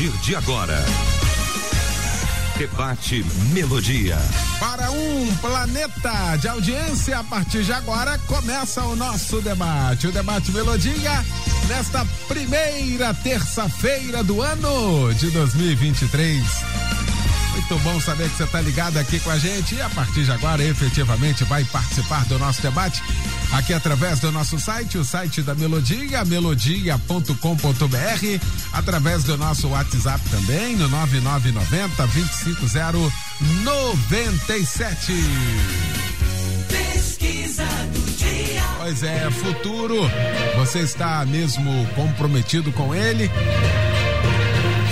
partir de agora. Debate Melodia. Para um planeta de audiência, a partir de agora começa o nosso debate. O debate Melodia, nesta primeira terça-feira do ano de 2023. Muito bom saber que você está ligado aqui com a gente e a partir de agora efetivamente vai participar do nosso debate aqui através do nosso site, o site da Melodia, melodia.com.br, através do nosso WhatsApp também, no 9990 25097. Pesquisa do dia. Pois é, futuro, você está mesmo comprometido com ele?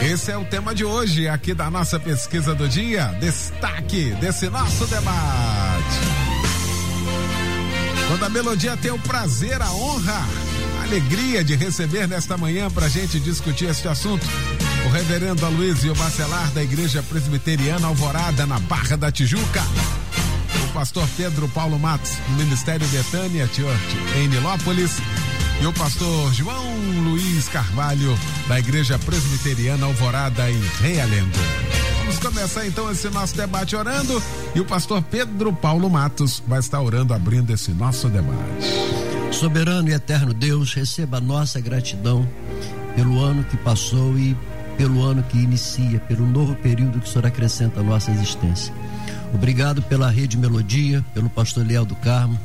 Esse é o tema de hoje aqui da nossa pesquisa do dia. Destaque desse nosso debate. Quando a melodia tem o prazer, a honra, a alegria de receber nesta manhã para a gente discutir este assunto. O reverendo Aloysio Bacelar da Igreja Presbiteriana Alvorada, na Barra da Tijuca. O pastor Pedro Paulo Matos, do Ministério Betânia Church, em Nilópolis e o pastor João Luiz Carvalho, da Igreja Presbiteriana Alvorada em Realengo. Vamos começar então esse nosso debate orando e o pastor Pedro Paulo Matos vai estar orando abrindo esse nosso debate. Soberano e eterno Deus, receba a nossa gratidão pelo ano que passou e pelo ano que inicia, pelo novo período que o Senhor acrescenta à nossa existência. Obrigado pela Rede Melodia, pelo pastor Leal do Carmo,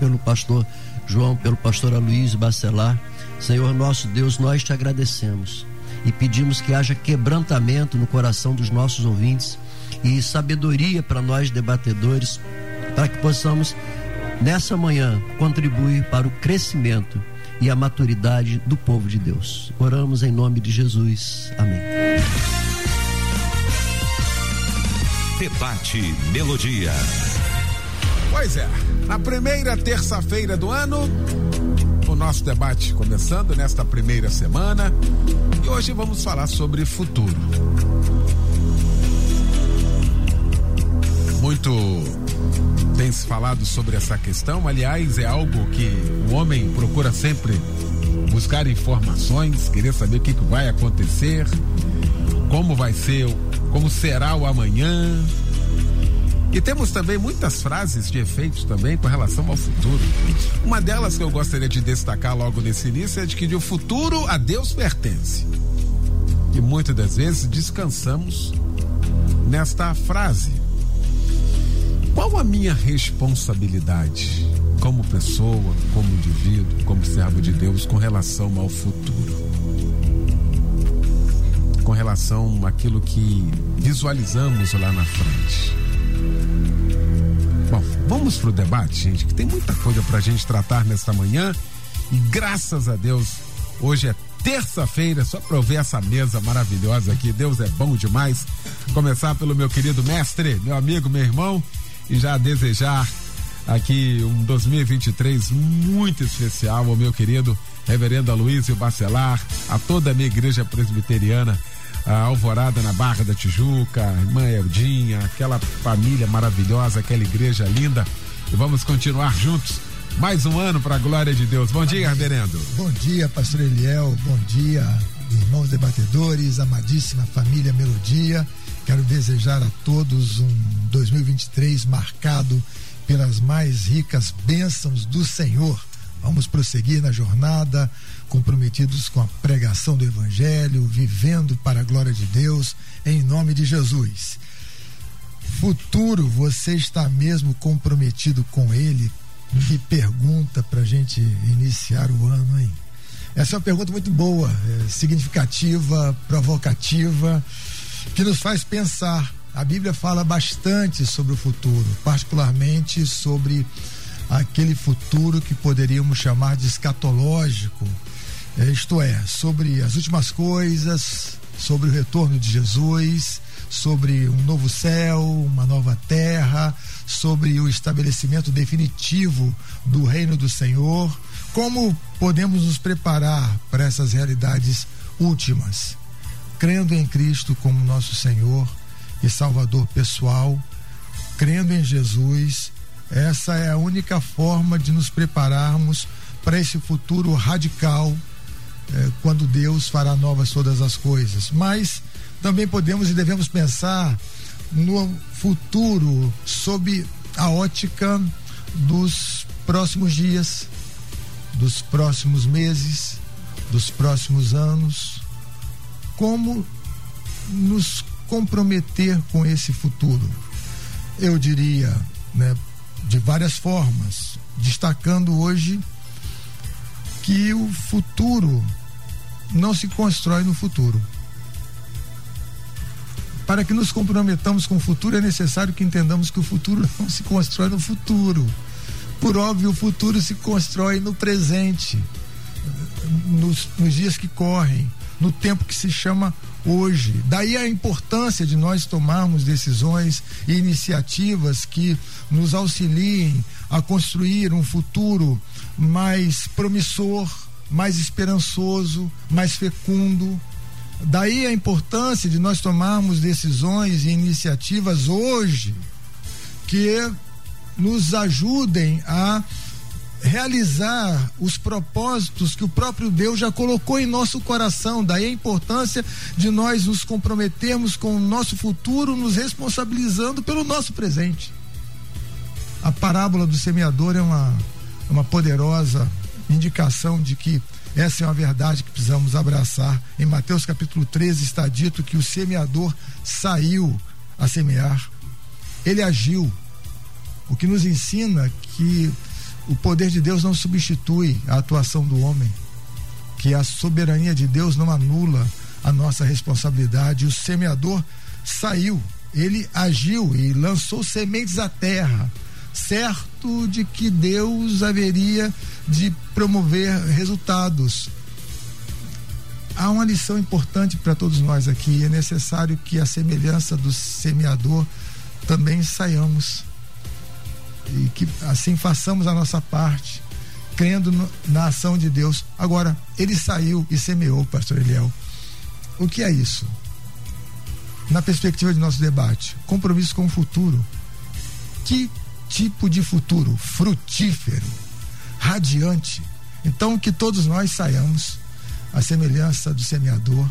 pelo pastor João, pelo pastor Aloysio Bacelar. Senhor nosso Deus, nós te agradecemos e pedimos que haja quebrantamento no coração dos nossos ouvintes e sabedoria para nós debatedores, para que possamos nessa manhã contribuir para o crescimento e a maturidade do povo de Deus. Oramos em nome de Jesus. Amém. Debate Melodia. Pois é, na primeira terça-feira do ano, nosso debate começando nesta primeira semana. E hoje vamos falar sobre futuro. Muito tem se falado sobre essa questão, aliás, é algo que o homem procura sempre buscar informações, querer saber o que, que vai acontecer, como vai ser, como será o amanhã, e temos também muitas frases de efeitos também com relação ao futuro. Uma delas que eu gostaria de destacar logo nesse início é de que o futuro a Deus pertence. E muitas das vezes descansamos nesta frase. Qual a minha responsabilidade como pessoa, como indivíduo, como servo de Deus com relação ao futuro? Com relação àquilo que visualizamos lá na frente. Vamos pro debate, gente, que tem muita coisa pra gente tratar nesta manhã. E graças a Deus, hoje é terça-feira, só pra eu ver essa mesa maravilhosa aqui. Deus é bom demais. Começar pelo meu querido mestre, meu amigo, meu irmão, e já desejar aqui um 2023 muito especial ao meu querido reverendo Aloysio Bacelar, a toda a minha igreja presbiteriana a Alvorada na Barra da Tijuca, a irmã Eldinha, aquela família maravilhosa, aquela igreja linda. E vamos continuar juntos. Mais um ano para a glória de Deus. Bom dia, reverendo. Bom dia, pastor Eliel. Bom dia, irmãos debatedores, amadíssima família Melodia. Quero desejar a todos um 2023 marcado pelas mais ricas bênçãos do Senhor. Vamos prosseguir na jornada, comprometidos com a pregação do Evangelho, vivendo para a glória de Deus, em nome de Jesus. Futuro, você está mesmo comprometido com Ele? Que pergunta para a gente iniciar o ano, hein? Essa é uma pergunta muito boa, é, significativa, provocativa, que nos faz pensar. A Bíblia fala bastante sobre o futuro, particularmente sobre aquele futuro que poderíamos chamar de escatológico, isto é, sobre as últimas coisas, sobre o retorno de Jesus, sobre um novo céu, uma nova terra, sobre o estabelecimento definitivo do reino do Senhor. Como podemos nos preparar para essas realidades últimas? Crendo em Cristo como nosso Senhor e Salvador pessoal, crendo em Jesus essa é a única forma de nos prepararmos para esse futuro radical, é, quando Deus fará novas todas as coisas. Mas também podemos e devemos pensar no futuro sob a ótica dos próximos dias, dos próximos meses, dos próximos anos. Como nos comprometer com esse futuro? Eu diria, né, de várias formas, destacando hoje que o futuro não se constrói no futuro. Para que nos comprometamos com o futuro, é necessário que entendamos que o futuro não se constrói no futuro. Por óbvio, o futuro se constrói no presente, nos, nos dias que correm, no tempo que se chama hoje. Daí a importância de nós tomarmos decisões e iniciativas que nos auxiliem a construir um futuro mais promissor, mais esperançoso, mais fecundo. Daí a importância de nós tomarmos decisões e iniciativas hoje que nos ajudem a realizar os propósitos que o próprio Deus já colocou em nosso coração. Daí a importância de nós nos comprometermos com o nosso futuro, nos responsabilizando pelo nosso presente. A parábola do semeador é uma, uma poderosa indicação de que essa é uma verdade que precisamos abraçar. Em Mateus capítulo 13 está dito que o semeador saiu a semear. Ele agiu. O que nos ensina que o poder de Deus não substitui a atuação do homem, que a soberania de Deus não anula a nossa responsabilidade. O semeador saiu, ele agiu e lançou sementes à terra, certo de que Deus haveria de promover resultados. Há uma lição importante para todos nós aqui. É necessário que, a semelhança do semeador, também saiamos. E que assim façamos a nossa parte, crendo no, na ação de Deus. Agora, ele saiu e semeou, Pastor Eliel. O que é isso? Na perspectiva de nosso debate, compromisso com o futuro. Que tipo de futuro? Frutífero radiante. Então, que todos nós saiamos à semelhança do semeador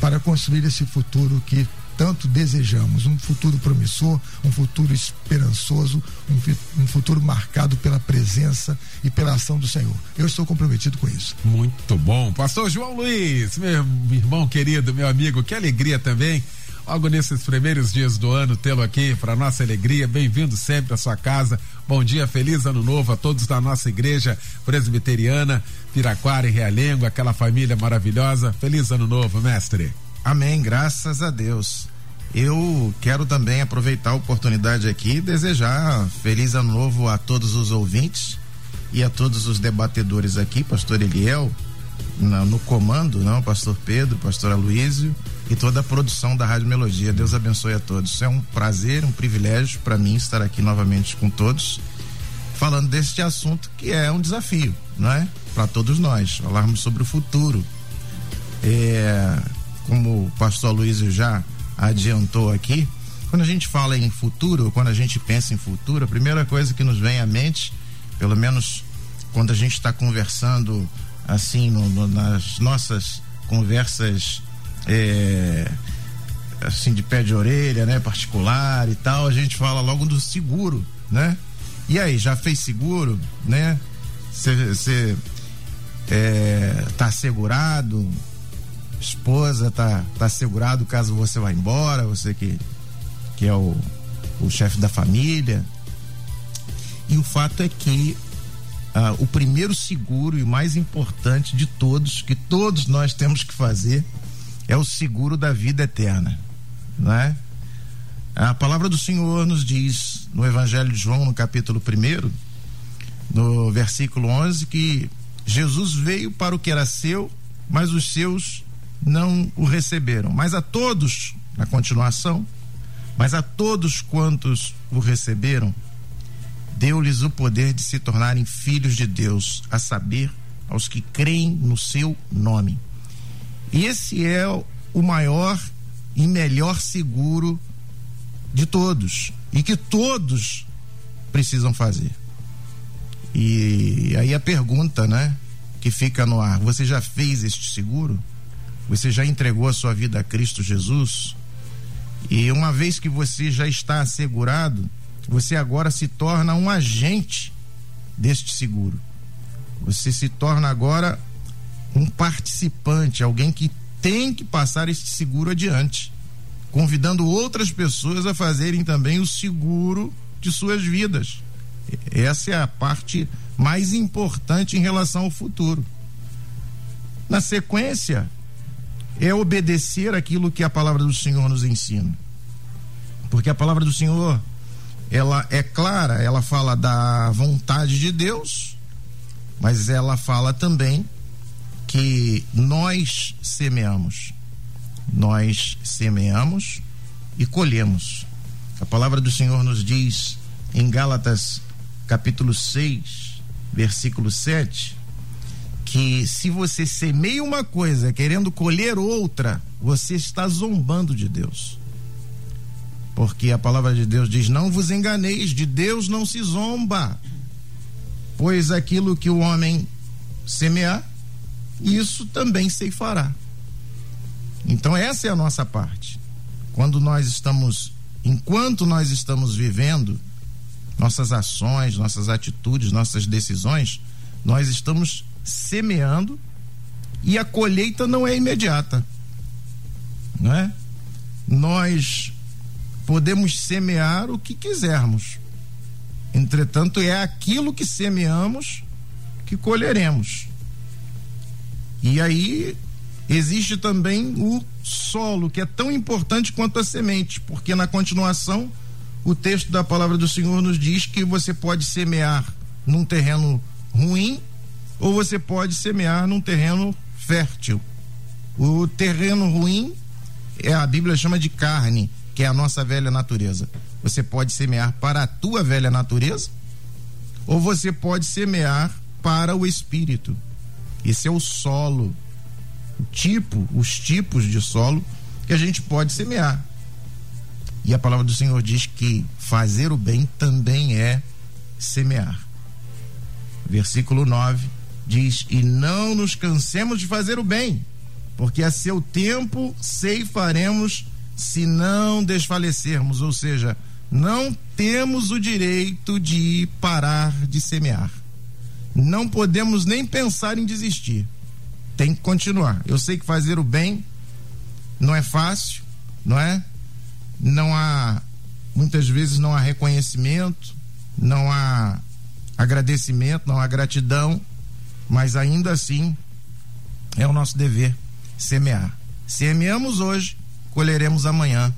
para construir esse futuro que tanto desejamos, um futuro promissor, um futuro esperançoso, um, um, futuro marcado pela presença e pela ação do Senhor. Eu estou comprometido com isso. Muito bom. Pastor João Luiz, meu irmão querido, meu amigo, que alegria também logo nesses primeiros dias do ano, tê-lo aqui para nossa alegria. Bem-vindo sempre à sua casa. Bom dia, feliz ano novo a todos da nossa igreja presbiteriana, Piraquara e Realengo, aquela família maravilhosa. Feliz ano novo, mestre. Amém, graças a Deus. Eu quero também aproveitar a oportunidade aqui e desejar feliz ano novo a todos os ouvintes e a todos os debatedores aqui, pastor Eliel, no, comando, não, pastor Pedro, pastor Aloísio e toda a produção da Rádio Melodia. Deus abençoe a todos. É um prazer, um privilégio para mim estar aqui novamente com todos, falando deste assunto que é um desafio, não é? Para todos nós, falarmos sobre o futuro. É, como o pastor Luiz já adiantou aqui, quando a gente fala em futuro, quando a gente pensa em futuro, a primeira coisa que nos vem à mente, pelo menos quando a gente está conversando assim no, no, nas nossas conversas é, assim de pé de orelha, né, particular e tal, a gente fala logo do seguro, né? E aí, já fez seguro, né? Você é, tá assegurado, esposa tá tá assegurado caso você vá embora, você que que é o, o chefe da família. E o fato é que ah, o primeiro seguro e mais importante de todos, que todos nós temos que fazer, é o seguro da vida eterna, não é? A palavra do Senhor nos diz no Evangelho de João, no capítulo 1, no versículo 11, que Jesus veio para o que era seu, mas os seus não o receberam. Mas a todos, na continuação, mas a todos quantos o receberam, deu-lhes o poder de se tornarem filhos de Deus, a saber, aos que creem no seu nome. Esse é o maior e melhor seguro de todos e que todos precisam fazer. E aí a pergunta, né? que fica no ar. Você já fez este seguro? Você já entregou a sua vida a Cristo Jesus? E uma vez que você já está assegurado, você agora se torna um agente deste seguro. Você se torna agora um participante, alguém que tem que passar este seguro adiante, convidando outras pessoas a fazerem também o seguro de suas vidas. Essa é a parte mais importante em relação ao futuro. Na sequência, é obedecer aquilo que a palavra do Senhor nos ensina. Porque a palavra do Senhor, ela é clara, ela fala da vontade de Deus, mas ela fala também que nós semeamos. Nós semeamos e colhemos. A palavra do Senhor nos diz em Gálatas capítulo 6, versículo 7, que se você semeia uma coisa querendo colher outra, você está zombando de Deus. Porque a palavra de Deus diz: Não vos enganeis, de Deus não se zomba. Pois aquilo que o homem semear, isso também se fará. Então, essa é a nossa parte. Quando nós estamos, enquanto nós estamos vivendo, nossas ações, nossas atitudes, nossas decisões, nós estamos semeando e a colheita não é imediata. Não é? Nós podemos semear o que quisermos. Entretanto, é aquilo que semeamos que colheremos. E aí existe também o solo, que é tão importante quanto a semente, porque na continuação o texto da palavra do Senhor nos diz que você pode semear num terreno ruim ou você pode semear num terreno fértil. O terreno ruim é a Bíblia chama de carne, que é a nossa velha natureza. Você pode semear para a tua velha natureza ou você pode semear para o espírito. Esse é o solo, o tipo, os tipos de solo que a gente pode semear. E a palavra do Senhor diz que fazer o bem também é semear. Versículo 9 diz: E não nos cansemos de fazer o bem, porque a seu tempo ceifaremos se não desfalecermos. Ou seja, não temos o direito de parar de semear. Não podemos nem pensar em desistir. Tem que continuar. Eu sei que fazer o bem não é fácil, não é? não há, muitas vezes não há reconhecimento, não há agradecimento, não há gratidão, mas ainda assim é o nosso dever semear. Semeamos hoje, colheremos amanhã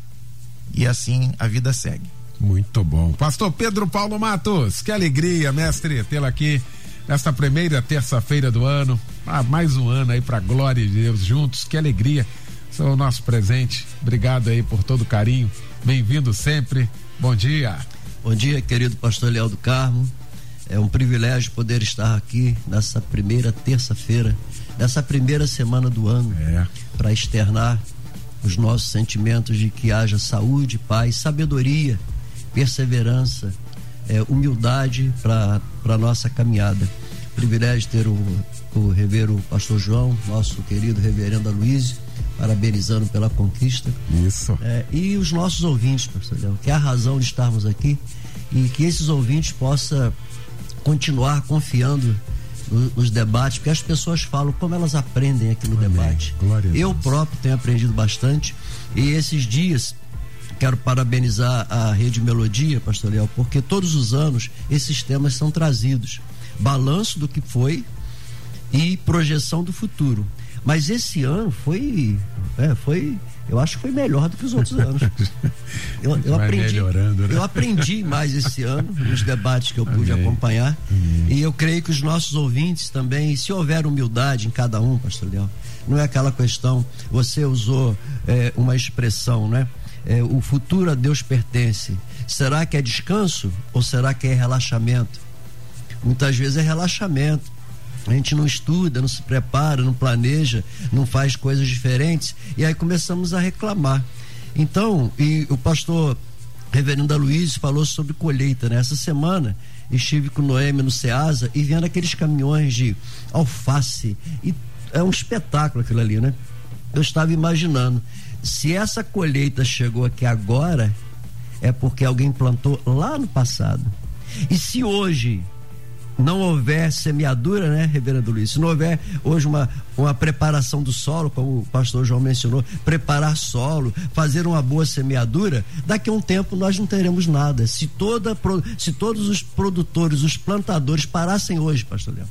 e assim a vida segue. Muito bom. Pastor Pedro Paulo Matos, que alegria, mestre, tê-lo aqui nesta primeira terça-feira do ano. Ah, mais um ano aí para glória de Deus juntos. Que alegria são o nosso presente. Obrigado aí por todo o carinho. Bem-vindo sempre. Bom dia. Bom dia, querido pastor Leal do Carmo. É um privilégio poder estar aqui nessa primeira terça-feira, nessa primeira semana do ano, é. para externar os nossos sentimentos de que haja saúde, paz, sabedoria, perseverança, é, humildade para a nossa caminhada. Privilégio ter o, o reverendo pastor João, nosso querido reverendo Aloysio, parabenizando pela conquista. Isso. É, e os nossos ouvintes, pastor Léo, que é a razão de estarmos aqui e que esses ouvintes possam continuar confiando nos debates, porque as pessoas falam como elas aprendem aqui no Amém. debate. Eu próprio tenho aprendido bastante e esses dias quero parabenizar a Rede Melodia, pastor Léo, porque todos os anos esses temas são trazidos. Balanço do que foi e projeção do futuro. Mas esse ano foi, é, foi, eu acho que foi melhor do que os outros anos. Eu, eu aprendi, né? eu aprendi mais esse ano nos debates que eu pude Amém. acompanhar e eu creio que os nossos ouvintes também, se houver humildade em cada um, Pastor Leão, não é aquela questão. Você usou é, uma expressão, né? É, o futuro a Deus pertence. Será que é descanso ou será que é relaxamento? Muitas vezes é relaxamento. A gente não estuda, não se prepara, não planeja, não faz coisas diferentes e aí começamos a reclamar. Então, e o pastor Reverendo Luiz falou sobre colheita, né? Semana estive com Noemi no Ceasa e vendo aqueles caminhões de alface. E é um espetáculo aquilo ali, né? Eu estava imaginando, se essa colheita chegou aqui agora, é porque alguém plantou lá no passado. E se hoje não houver semeadura, né, Reverendo Luiz? Se não houver hoje uma, uma preparação do solo, como o pastor João mencionou, preparar solo, fazer uma boa semeadura, daqui a um tempo nós não teremos nada. Se, toda, se todos os produtores, os plantadores parassem hoje, pastor Leão,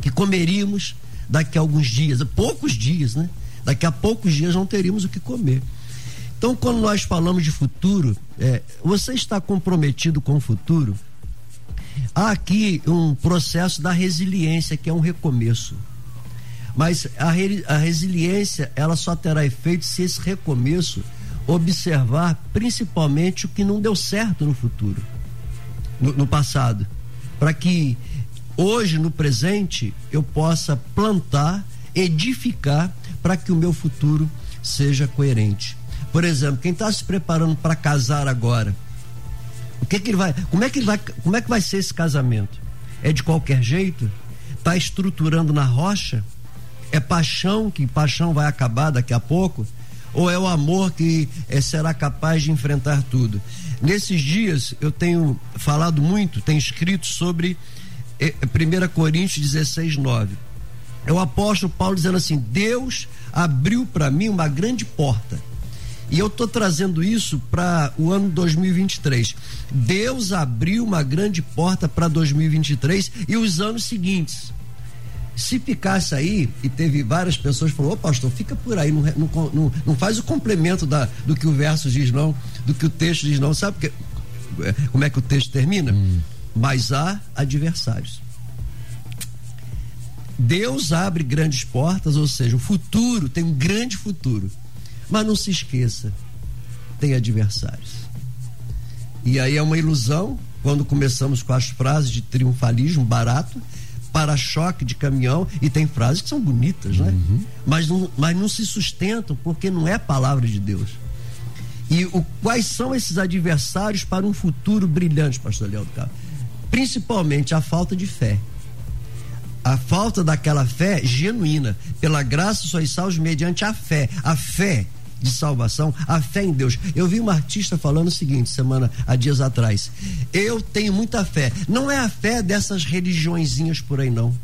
que comeríamos daqui a alguns dias, poucos dias, né? Daqui a poucos dias não teríamos o que comer. Então, quando nós falamos de futuro, é, você está comprometido com o futuro? Há aqui um processo da resiliência, que é um recomeço. Mas a, re, a resiliência, ela só terá efeito se esse recomeço observar principalmente o que não deu certo no futuro, no, no passado. Para que hoje, no presente, eu possa plantar, edificar, para que o meu futuro seja coerente. Por exemplo, quem está se preparando para casar agora, o que, que ele vai, como é que ele vai, como é que vai ser esse casamento? É de qualquer jeito? Está estruturando na rocha? É paixão que paixão vai acabar daqui a pouco? Ou é o amor que é, será capaz de enfrentar tudo? Nesses dias eu tenho falado muito, tenho escrito sobre é, 1 Coríntios 16, 9. É o apóstolo Paulo dizendo assim: Deus abriu para mim uma grande porta e eu estou trazendo isso para o ano 2023. Deus abriu uma grande porta para 2023 e os anos seguintes. Se ficasse aí, e teve várias pessoas que falaram, ô pastor, fica por aí, não, não, não, não, faz o complemento da, do que o verso diz, não, do que o texto diz, não. Sabe que, é, como é que o texto termina? Hum. Mas há adversários. Deus abre grandes portas, ou seja, o futuro tem um grande futuro. Mas não se esqueça, tem adversários. E aí é uma ilusão quando começamos com as frases de triunfalismo barato, para-choque de caminhão, e tem frases que são bonitas, né? Uhum. Mas, não, mas não se sustentam porque não é palavra de Deus. E o, quais são esses adversários para um futuro brilhante, pastor Léo do Carmo? Principalmente a falta de fé. A falta daquela fé genuína. Pela graça sois salvos mediante a fé. A fé de salvação, a fé em Deus. Eu vi uma artista falando o seguinte, semana, há dias atrás. Eu tenho muita fé. Não é a fé dessas religiõezinhas por aí, não.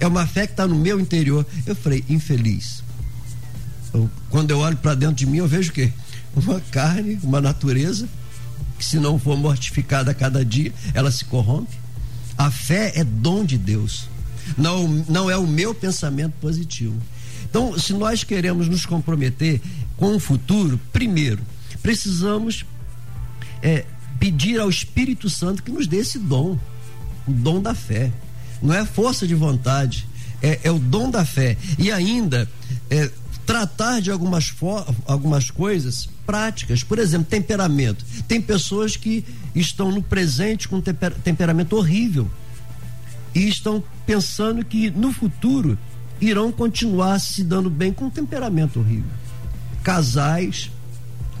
É uma fé que está no meu interior. Eu falei, infeliz. Eu, quando eu olho para dentro de mim, eu vejo o quê? Uma carne, uma natureza, que se não for mortificada a cada dia, ela se corrompe. A fé é dom de Deus. Não, não é o meu pensamento positivo. Então, se nós queremos nos comprometer com o futuro, primeiro, precisamos é, pedir ao Espírito Santo que nos dê esse dom, o dom da fé. Não é força de vontade, é, é o dom da fé. E ainda, é, tratar de algumas, algumas coisas práticas, por exemplo, temperamento. Tem pessoas que estão no presente com temper temperamento horrível e estão pensando que no futuro irão continuar se dando bem com um temperamento horrível. Casais,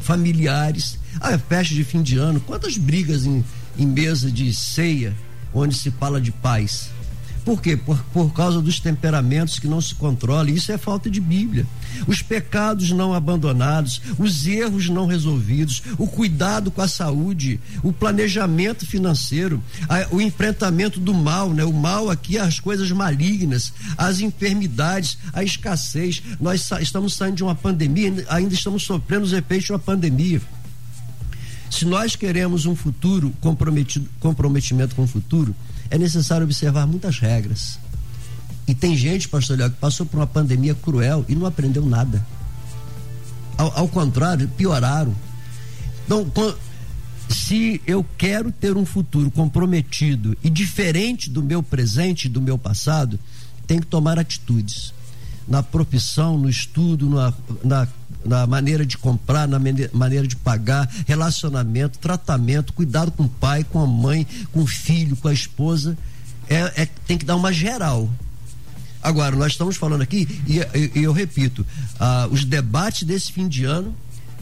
familiares, a festa de fim de ano, quantas brigas em, em mesa de ceia onde se fala de paz. Por quê? Por, por causa dos temperamentos que não se controlam. Isso é falta de Bíblia. Os pecados não abandonados, os erros não resolvidos, o cuidado com a saúde, o planejamento financeiro, a, o enfrentamento do mal, né? O mal aqui, as coisas malignas, as enfermidades, a escassez. Nós sa estamos saindo de uma pandemia, ainda estamos sofrendo os efeitos de uma pandemia. Se nós queremos um futuro comprometido, comprometimento com o futuro, é necessário observar muitas regras. E tem gente, pastor Léo, que passou por uma pandemia cruel e não aprendeu nada. Ao, ao contrário, pioraram. Então, se eu quero ter um futuro comprometido e diferente do meu presente, do meu passado, tenho que tomar atitudes na profissão, no estudo, na, na, na maneira de comprar, na maneira de pagar, relacionamento, tratamento, cuidado com o pai, com a mãe, com o filho, com a esposa. É, é tem que dar uma geral. Agora, nós estamos falando aqui, e, e, eu repito, ah, os debates desse fim de ano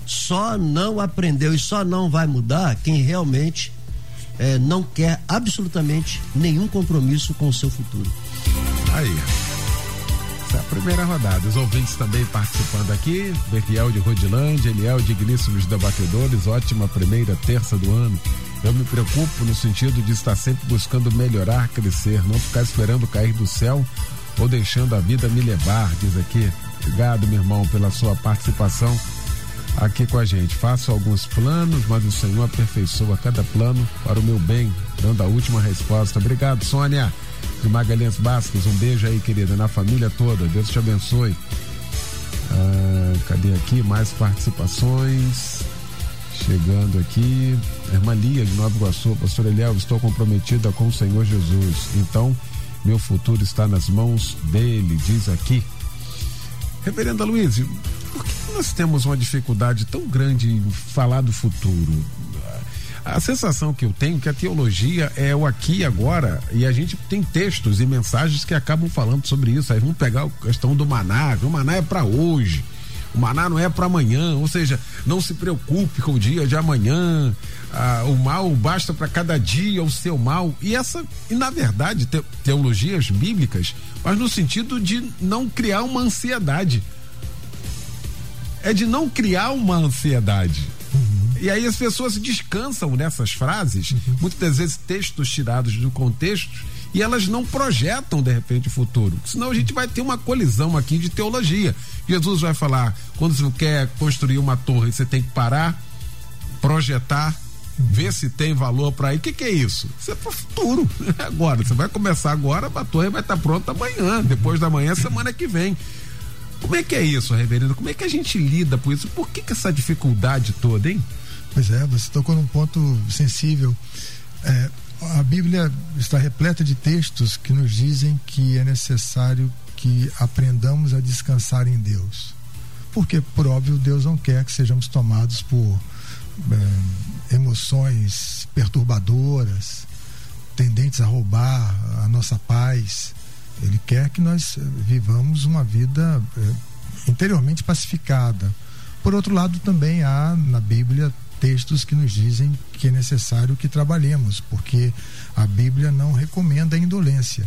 só não aprendeu e só não vai mudar quem realmente eh, não quer absolutamente nenhum compromisso com o seu futuro. Aí. A primeira rodada. Os ouvintes também participando aqui. Berriel de Rodilândia, Eliel, digníssimos debatedores. Ótima primeira terça do ano. Eu me preocupo no sentido de estar sempre buscando melhorar, crescer, não ficar esperando cair do céu ou deixando a vida me levar, diz aqui. Obrigado, meu irmão, pela sua participação aqui com a gente. Faço alguns planos, mas o Senhor aperfeiçoa cada plano para o meu bem, dando a última resposta. Obrigado, Sônia de Magalhães Bastos. Um beijo aí, querida, na família toda. Deus te abençoe. Ah, cadê aqui mais participações? Chegando aqui, irmã Lia de Nova Iguaçu, pastor Eliel, estou comprometida com o Senhor Jesus. Então, meu futuro está nas mãos dele, diz aqui. Reverenda Luiz, por que nós temos uma dificuldade tão grande em falar do futuro? A sensação que eu tenho é que a teologia é o aqui e agora, e a gente tem textos e mensagens que acabam falando sobre isso. Aí vamos pegar a questão do maná, o maná é para hoje. O maná não é para amanhã, ou seja, não se preocupe com o dia de amanhã. Ah, o mal basta para cada dia o seu mal. E essa, e na verdade, te, teologias bíblicas, mas no sentido de não criar uma ansiedade. É de não criar uma ansiedade. Uhum. E aí as pessoas descansam nessas frases, uhum. muitas vezes textos tirados do contexto, e elas não projetam de repente o futuro. Senão a gente vai ter uma colisão aqui de teologia. Jesus vai falar: quando você quer construir uma torre, você tem que parar, projetar, ver se tem valor para ir. O que, que, é isso? Isso é para o futuro. Agora, você vai começar agora, a torre vai estar tá pronta amanhã, depois da manhã, semana que vem. Como é que é isso, reverendo? Como é que a gente lida com isso? Por que, que essa dificuldade toda, hein? Pois é, você tocou num ponto sensível. É, a Bíblia está repleta de textos que nos dizem que é necessário que aprendamos a descansar em Deus. Porque, por óbvio, Deus não quer que sejamos tomados por é, emoções perturbadoras, tendentes a roubar a nossa paz. Ele quer que nós vivamos uma vida é, interiormente pacificada. Por outro lado, também há na Bíblia textos que nos dizem que é necessário que trabalhemos, porque a Bíblia não recomenda a indolência.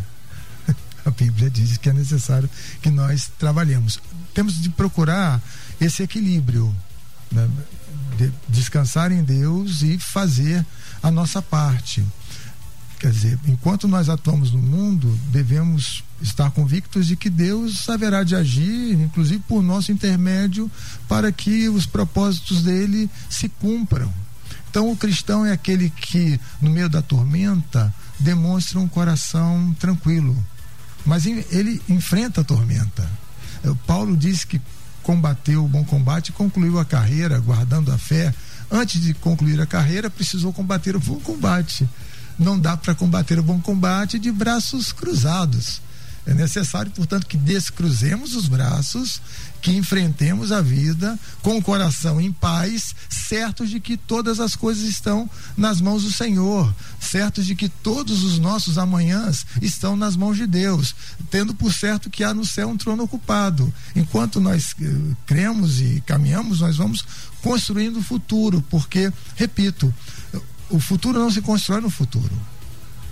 A Bíblia diz que é necessário que nós trabalhemos. Temos de procurar esse equilíbrio, né? de descansar em Deus e fazer a nossa parte. Quer dizer, enquanto nós atuamos no mundo, devemos estar convictos de que Deus haverá de agir, inclusive por nosso intermédio, para que os propósitos dele se cumpram. Então, o cristão é aquele que, no meio da tormenta, demonstra um coração tranquilo, mas ele enfrenta a tormenta. É, Paulo diz que combateu o bom combate e concluiu a carreira guardando a fé. Antes de concluir a carreira, precisou combater o bom combate. Não dá para combater o bom combate de braços cruzados. É necessário, portanto, que descruzemos os braços, que enfrentemos a vida com o coração em paz, certos de que todas as coisas estão nas mãos do Senhor, certos de que todos os nossos amanhãs estão nas mãos de Deus, tendo por certo que há no céu um trono ocupado. Enquanto nós eh, cremos e caminhamos, nós vamos construindo o futuro, porque, repito, o futuro não se constrói no futuro.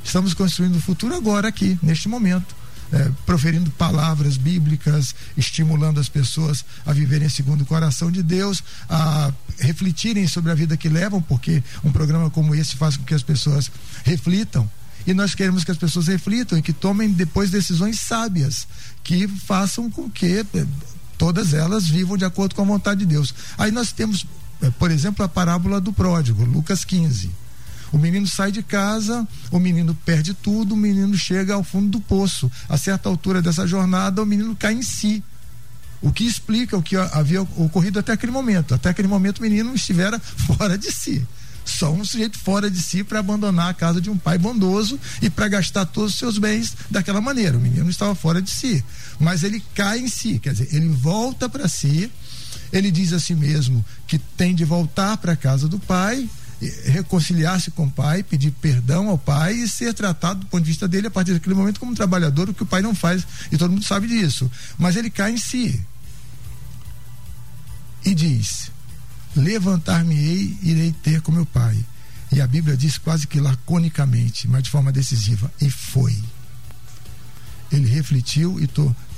Estamos construindo o futuro agora, aqui, neste momento é, proferindo palavras bíblicas, estimulando as pessoas a viverem segundo o coração de Deus, a refletirem sobre a vida que levam, porque um programa como esse faz com que as pessoas reflitam. E nós queremos que as pessoas reflitam e que tomem depois decisões sábias, que façam com que é, todas elas vivam de acordo com a vontade de Deus. Aí nós temos, por exemplo, a parábola do pródigo, Lucas 15 o menino sai de casa, o menino perde tudo, o menino chega ao fundo do poço. A certa altura dessa jornada, o menino cai em si. O que explica o que havia ocorrido até aquele momento. Até aquele momento, o menino estivera fora de si só um sujeito fora de si para abandonar a casa de um pai bondoso e para gastar todos os seus bens daquela maneira. O menino estava fora de si, mas ele cai em si, quer dizer, ele volta para si. Ele diz a si mesmo que tem de voltar para a casa do pai, reconciliar-se com o pai, pedir perdão ao pai e ser tratado do ponto de vista dele a partir daquele momento como trabalhador, o que o pai não faz, e todo mundo sabe disso. Mas ele cai em si e diz: Levantar-me-ei, irei ter com meu pai. E a Bíblia diz quase que laconicamente, mas de forma decisiva: e foi. Ele refletiu e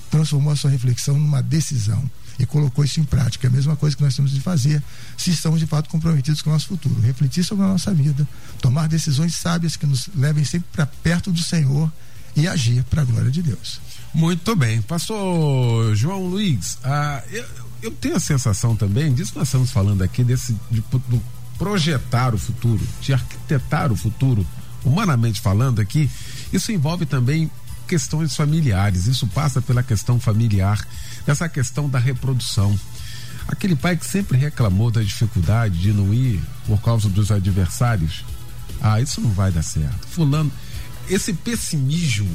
transformou a sua reflexão numa decisão e colocou isso em prática. É a mesma coisa que nós temos de fazer se estamos de fato comprometidos com o nosso futuro. Refletir sobre a nossa vida, tomar decisões sábias que nos levem sempre para perto do Senhor e agir para a glória de Deus. Muito bem. Pastor João Luiz, ah, eu, eu, tenho a sensação também, disso nós estamos falando aqui, desse de, de projetar o futuro, de arquitetar o futuro, humanamente falando aqui, isso envolve também questões familiares, isso passa pela questão familiar, essa questão da reprodução. Aquele pai que sempre reclamou da dificuldade de não ir por causa dos adversários, ah, isso não vai dar certo. Fulano, esse pessimismo,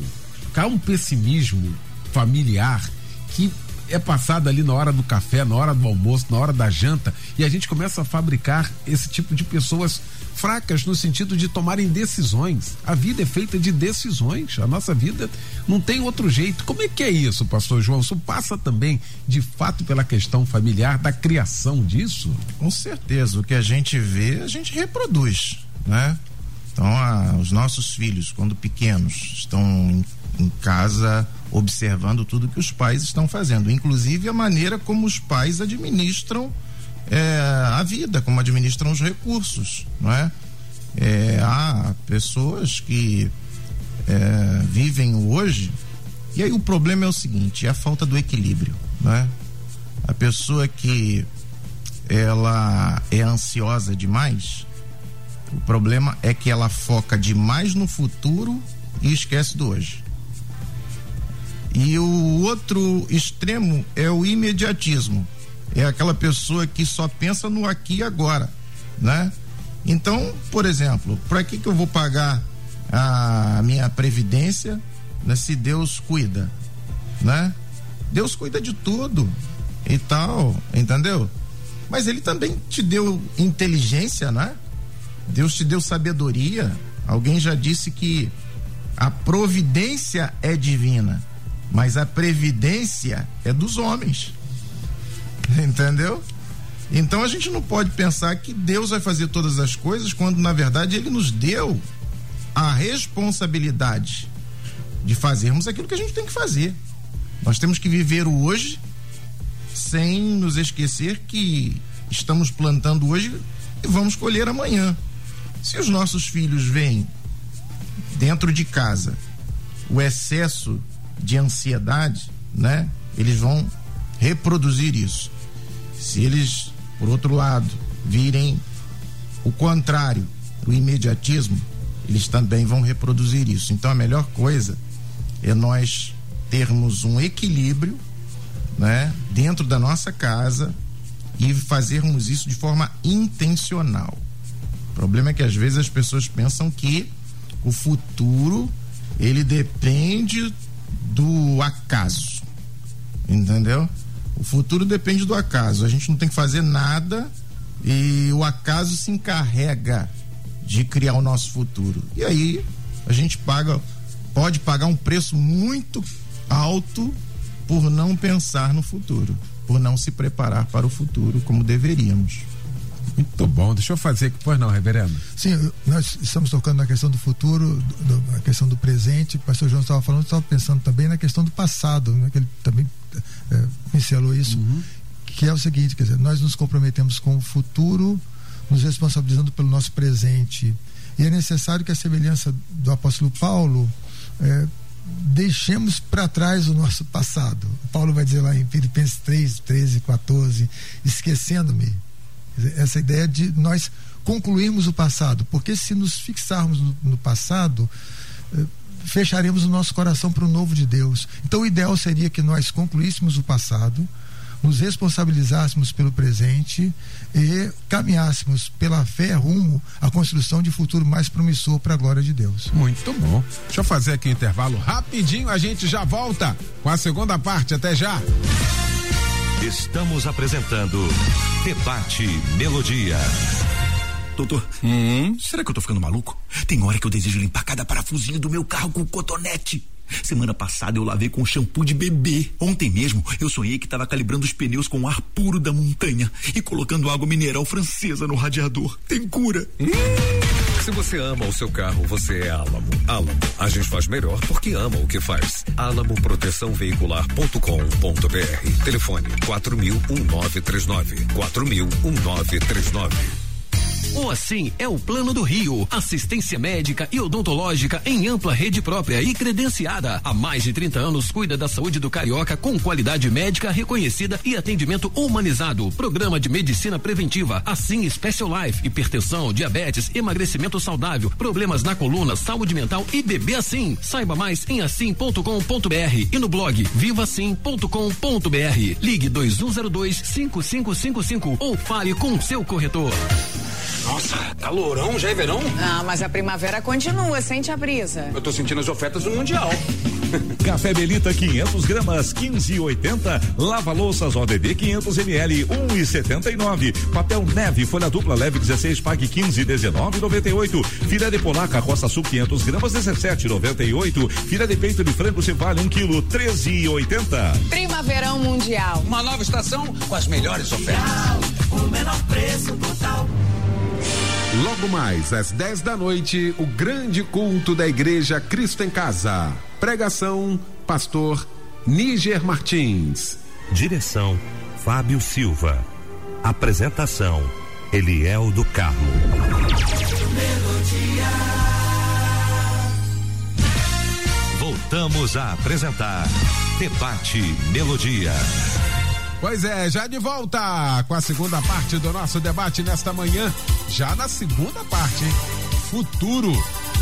há um pessimismo familiar que é passado ali na hora do café, na hora do almoço, na hora da janta, e a gente começa a fabricar esse tipo de pessoas fracas no sentido de tomarem decisões. A vida é feita de decisões. A nossa vida não tem outro jeito. Como é que é isso, pastor João? Isso passa também, de fato, pela questão familiar, da criação disso? Com certeza. O que a gente vê, a gente reproduz, né? Então, a, os nossos filhos, quando pequenos, estão em, em casa observando tudo que os pais estão fazendo, inclusive a maneira como os pais administram é, a vida, como administram os recursos, não é? é há pessoas que é, vivem hoje e aí o problema é o seguinte, é a falta do equilíbrio, é? A pessoa que ela é ansiosa demais, o problema é que ela foca demais no futuro e esquece do hoje. E o outro extremo é o imediatismo. É aquela pessoa que só pensa no aqui e agora, né? Então, por exemplo, para que que eu vou pagar a minha previdência, né, se Deus cuida, né? Deus cuida de tudo e tal, entendeu? Mas ele também te deu inteligência, né? Deus te deu sabedoria. Alguém já disse que a providência é divina mas a previdência é dos homens. Entendeu? Então a gente não pode pensar que Deus vai fazer todas as coisas quando na verdade ele nos deu a responsabilidade de fazermos aquilo que a gente tem que fazer. Nós temos que viver o hoje sem nos esquecer que estamos plantando hoje e vamos colher amanhã. Se os nossos filhos veem dentro de casa o excesso de ansiedade, né? Eles vão reproduzir isso. Se eles, por outro lado, virem o contrário, o imediatismo, eles também vão reproduzir isso. Então a melhor coisa é nós termos um equilíbrio, né, dentro da nossa casa e fazermos isso de forma intencional. O problema é que às vezes as pessoas pensam que o futuro ele depende do acaso. Entendeu? O futuro depende do acaso. A gente não tem que fazer nada e o acaso se encarrega de criar o nosso futuro. E aí a gente paga, pode pagar um preço muito alto por não pensar no futuro, por não se preparar para o futuro como deveríamos. Muito bom. Deixa eu fazer pois não, reverendo? Sim, nós estamos tocando na questão do futuro, do, na questão do presente. O pastor João estava falando, estava pensando também na questão do passado, né, que ele também é, pincelou isso, uhum. que é o seguinte, quer dizer, nós nos comprometemos com o futuro, nos responsabilizando pelo nosso presente. E é necessário que a semelhança do apóstolo Paulo é, deixemos para trás o nosso passado. Paulo vai dizer lá em Filipenses 3, 13, 14, esquecendo-me essa ideia de nós concluirmos o passado, porque se nos fixarmos no, no passado, eh, fecharemos o nosso coração para o novo de Deus. Então, o ideal seria que nós concluíssemos o passado, nos responsabilizássemos pelo presente e caminhássemos pela fé rumo à construção de futuro mais promissor para a glória de Deus. Muito bom. Deixa eu fazer aqui um intervalo rapidinho, a gente já volta com a segunda parte. Até já. Estamos apresentando Debate Melodia. Doutor, hum? será que eu tô ficando maluco? Tem hora que eu desejo limpar cada parafusinho do meu carro com cotonete. Semana passada eu lavei com shampoo de bebê. Ontem mesmo eu sonhei que estava calibrando os pneus com ar puro da montanha e colocando água mineral francesa no radiador. Tem cura. Hum. Se você ama o seu carro, você é Álamo. Álamo, a gente faz melhor porque ama o que faz. Álamo Proteção Veicular.com.br. Telefone 40001939. 40001939. O Assim é o Plano do Rio. Assistência médica e odontológica em ampla rede própria e credenciada. Há mais de 30 anos cuida da saúde do carioca com qualidade médica reconhecida e atendimento humanizado. Programa de medicina preventiva, Assim Special Life, hipertensão, diabetes, emagrecimento saudável, problemas na coluna, saúde mental e bebê assim. Saiba mais em assim.com.br e no blog vivasim.com.br. Ligue 2102 5555 ou fale com seu corretor. Nossa, calorão, já é verão? Ah, mas a primavera continua, sente a brisa. Eu tô sentindo as ofertas do Mundial. Café Belita 500 gramas 15,80. Lava louças ODD 500 ml 1,79. Papel neve folha dupla leve 16 pague 15 19,98. Filé de polaca Costa Sul 500 gramas 17,98. Filé de peito de frango vale 1 quilo 13,80. Primaverão Mundial. Uma nova estação com as melhores ofertas. O menor preço total. Logo mais, às 10 da noite, o grande culto da Igreja Cristo em Casa. Pregação, pastor Níger Martins. Direção, Fábio Silva. Apresentação, Eliel do Carmo. Voltamos a apresentar Debate Melodia. Pois é, já de volta com a segunda parte do nosso debate nesta manhã. Já na segunda parte, hein? Futuro.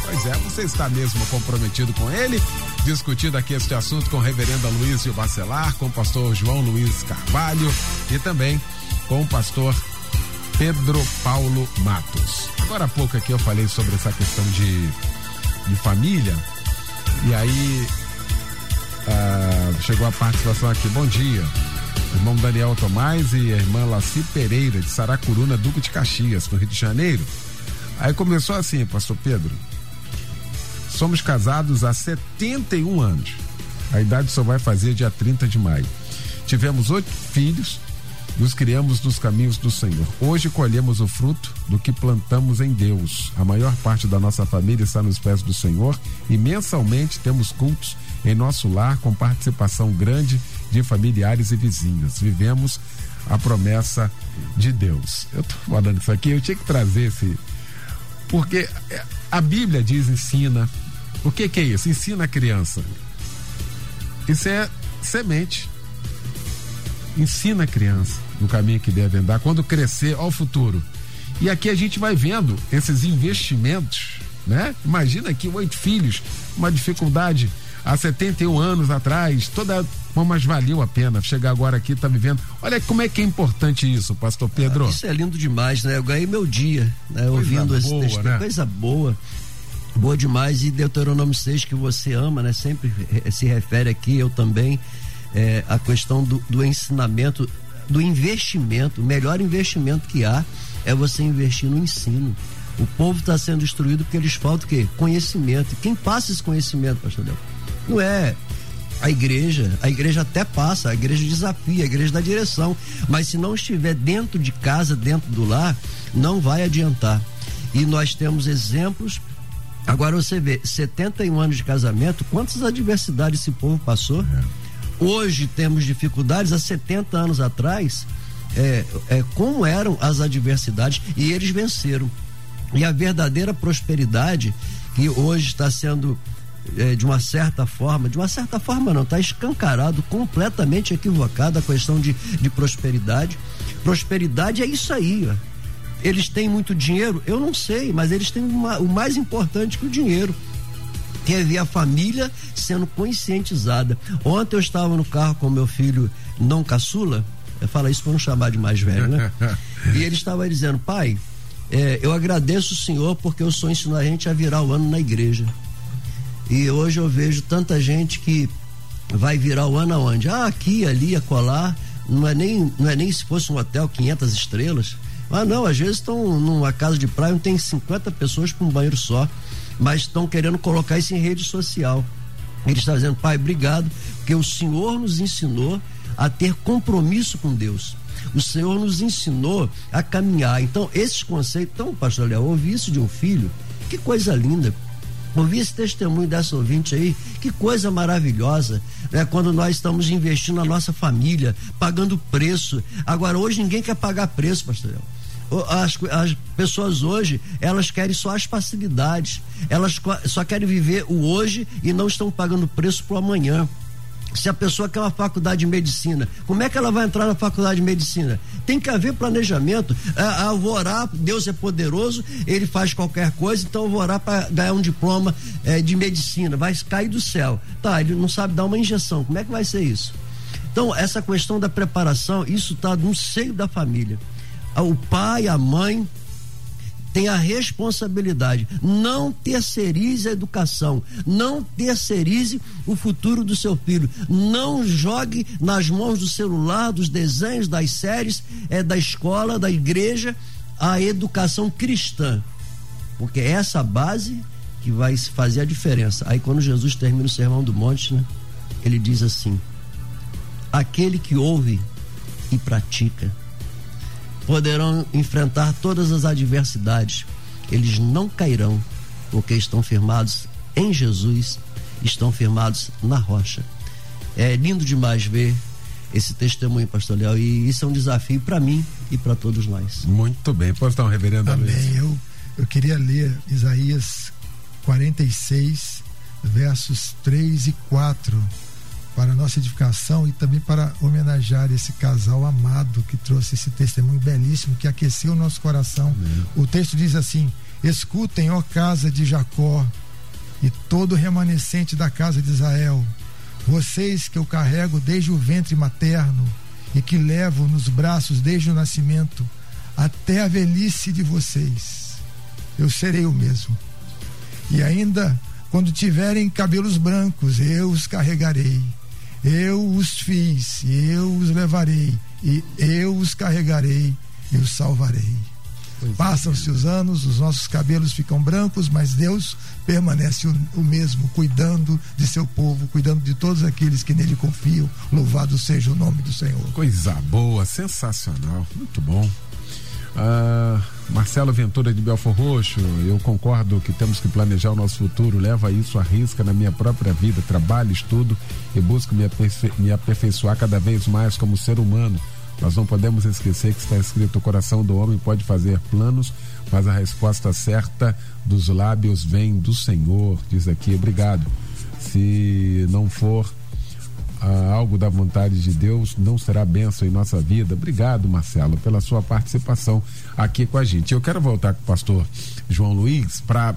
Pois é, você está mesmo comprometido com ele? Discutindo aqui este assunto com o reverendo Luiz Bacelar, com o pastor João Luiz Carvalho e também com o pastor Pedro Paulo Matos. Agora há pouco aqui eu falei sobre essa questão de, de família e aí ah, chegou a participação aqui. Bom dia irmão Daniel Tomás e a irmã Laci Pereira, de Saracuruna, Duque de Caxias, no Rio de Janeiro. Aí começou assim, pastor Pedro. Somos casados há 71 anos. A idade só vai fazer dia 30 de maio. Tivemos oito filhos, nos criamos nos caminhos do Senhor. Hoje colhemos o fruto do que plantamos em Deus. A maior parte da nossa família está nos pés do Senhor e mensalmente temos cultos em nosso lar com participação grande de familiares e vizinhos. Vivemos a promessa de Deus. Eu estou falando isso aqui, eu tinha que trazer esse. Porque a Bíblia diz ensina. O que, que é isso? Ensina a criança. Isso é semente. Ensina a criança no caminho que deve andar, quando crescer ao futuro. E aqui a gente vai vendo esses investimentos, né? Imagina aqui oito filhos, uma dificuldade há 71 anos atrás, toda mas valeu a pena chegar agora aqui, tá vivendo. Olha como é que é importante isso, pastor Pedro. Ah, isso é lindo demais, né? Eu ganhei meu dia, né? Coisa Ouvindo esse texto, né? coisa boa. Boa demais e Deuteronômio 6 que você ama, né? Sempre se refere aqui, eu também, é, a questão do, do ensinamento, do investimento. O melhor investimento que há é você investir no ensino. O povo está sendo destruído porque eles faltam o quê? Conhecimento. Quem passa esse conhecimento, pastor Léo? Não é a igreja, a igreja até passa, a igreja desafia, a igreja dá direção, mas se não estiver dentro de casa, dentro do lar, não vai adiantar. E nós temos exemplos. Agora você vê, 71 anos de casamento, quantas adversidades esse povo passou? É. Hoje temos dificuldades, há 70 anos atrás, é, é, como eram as adversidades e eles venceram. E a verdadeira prosperidade que hoje está sendo é, de uma certa forma, de uma certa forma não, está escancarado, completamente equivocado a questão de, de prosperidade. Prosperidade é isso aí, ó. Eles têm muito dinheiro? Eu não sei, mas eles têm uma, o mais importante que o dinheiro que é ver a família sendo conscientizada. Ontem eu estava no carro com meu filho não caçula, fala isso para não chamar de mais velho, né? e ele estava dizendo, pai, é, eu agradeço o senhor porque o senhor ensinou a gente a virar o ano na igreja. E hoje eu vejo tanta gente que vai virar o ano aonde? Ah, aqui, ali, acolá. Não é nem, não é nem se fosse um hotel 500 estrelas. Ah, não, às vezes estão numa casa de praia onde tem 50 pessoas para um banheiro só, mas estão querendo colocar isso em rede social. Ele está dizendo, pai, obrigado, porque o Senhor nos ensinou a ter compromisso com Deus. O Senhor nos ensinou a caminhar. Então, esses conceitos, então, pastor Léo, ouvi isso de um filho Que coisa linda. Ouvir esse testemunho dessa ouvinte aí, que coisa maravilhosa, né? Quando nós estamos investindo na nossa família, pagando preço. Agora, hoje ninguém quer pagar preço, pastor. As, as pessoas hoje, elas querem só as facilidades. Elas só querem viver o hoje e não estão pagando preço pro amanhã. Se a pessoa quer uma faculdade de medicina, como é que ela vai entrar na faculdade de medicina? Tem que haver planejamento. Ah, eu vou orar, Deus é poderoso, ele faz qualquer coisa, então eu vou orar para ganhar um diploma eh, de medicina. Vai cair do céu. Tá, ele não sabe dar uma injeção. Como é que vai ser isso? Então, essa questão da preparação, isso está no seio da família. Ah, o pai, a mãe, tem a responsabilidade. Não terceirize a educação, não terceirize o futuro do seu filho. Não jogue nas mãos do celular, dos desenhos, das séries, é, da escola, da igreja, a educação cristã. Porque é essa base que vai fazer a diferença. Aí quando Jesus termina o sermão do monte, né, ele diz assim: aquele que ouve e pratica poderão enfrentar todas as adversidades. Eles não cairão, porque estão firmados em Jesus, estão firmados na rocha. É lindo demais ver esse testemunho, pastor Léo, e isso é um desafio para mim e para todos nós. Muito bem. Pode estar um reverendo Amém. Eu, eu queria ler Isaías 46, versos 3 e 4 para nossa edificação e também para homenagear esse casal amado que trouxe esse testemunho belíssimo que aqueceu o nosso coração. Amém. O texto diz assim: Escutem, ó casa de Jacó e todo remanescente da casa de Israel, vocês que eu carrego desde o ventre materno e que levo nos braços desde o nascimento até a velhice de vocês. Eu serei o mesmo. E ainda quando tiverem cabelos brancos, eu os carregarei eu os fiz, eu os levarei, e eu os carregarei e os salvarei. É. Passam-se os anos, os nossos cabelos ficam brancos, mas Deus permanece o, o, mesmo, cuidando de seu povo, cuidando de todos aqueles que nele confiam. Louvado seja o nome do Senhor. Coisa boa, sensacional, muito bom. Ah, Marcelo Ventura de Belfor Roxo, eu concordo que temos que planejar o nosso futuro, leva isso à risca na minha própria vida, trabalho, estudo e busco me, aperfei me aperfeiçoar cada vez mais como ser humano. Nós não podemos esquecer que está escrito: o coração do homem pode fazer planos, mas a resposta certa dos lábios vem do Senhor. Diz aqui, obrigado. Se não for ah, algo da vontade de Deus, não será bênção em nossa vida. Obrigado, Marcelo, pela sua participação aqui com a gente. Eu quero voltar com o pastor João Luiz para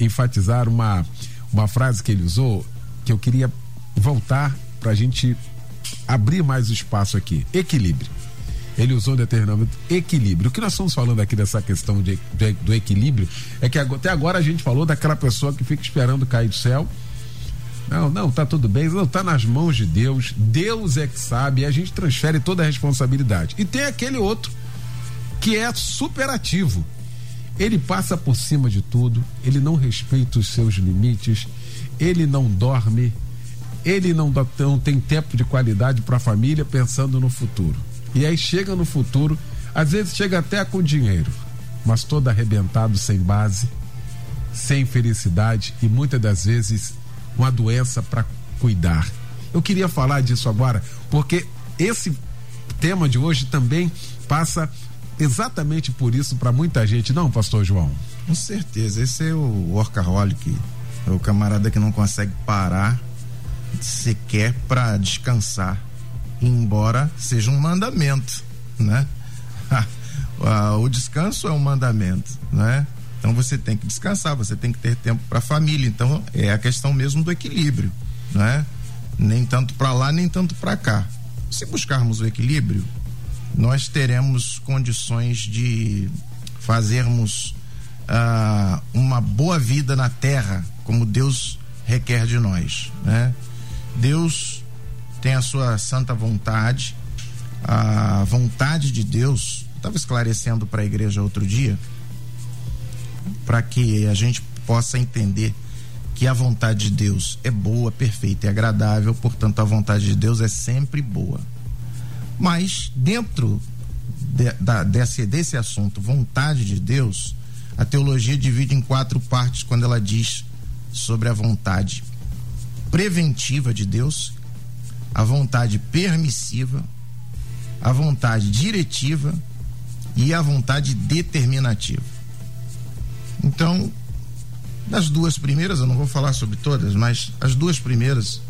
enfatizar uma, uma frase que ele usou, que eu queria voltar para a gente abrir mais o espaço aqui. Equilíbrio. Ele usou determinado equilíbrio. O que nós estamos falando aqui dessa questão de, de, do equilíbrio é que até agora a gente falou daquela pessoa que fica esperando cair do céu não, não, tá tudo bem, não tá nas mãos de Deus. Deus é que sabe a gente transfere toda a responsabilidade. E tem aquele outro que é superativo. Ele passa por cima de tudo, ele não respeita os seus limites, ele não dorme, ele não, não tem tempo de qualidade para a família pensando no futuro. E aí chega no futuro, às vezes chega até com dinheiro, mas todo arrebentado, sem base, sem felicidade e muitas das vezes uma doença para cuidar. Eu queria falar disso agora, porque esse tema de hoje também passa exatamente por isso para muita gente, não, pastor João? Com certeza, esse é o workaholic, é o camarada que não consegue parar sequer para descansar, embora seja um mandamento, né? o descanso é um mandamento, né? Então você tem que descansar, você tem que ter tempo para a família. Então é a questão mesmo do equilíbrio, não é? Nem tanto para lá, nem tanto para cá. Se buscarmos o equilíbrio, nós teremos condições de fazermos uh, uma boa vida na terra, como Deus requer de nós, né? Deus tem a sua santa vontade, a vontade de Deus. Estava esclarecendo para a igreja outro dia para que a gente possa entender que a vontade de Deus é boa, perfeita e agradável, portanto, a vontade de Deus é sempre boa. Mas, dentro de, da, desse, desse assunto, vontade de Deus, a teologia divide em quatro partes quando ela diz sobre a vontade preventiva de Deus, a vontade permissiva, a vontade diretiva e a vontade determinativa. Então, das duas primeiras, eu não vou falar sobre todas, mas as duas primeiras,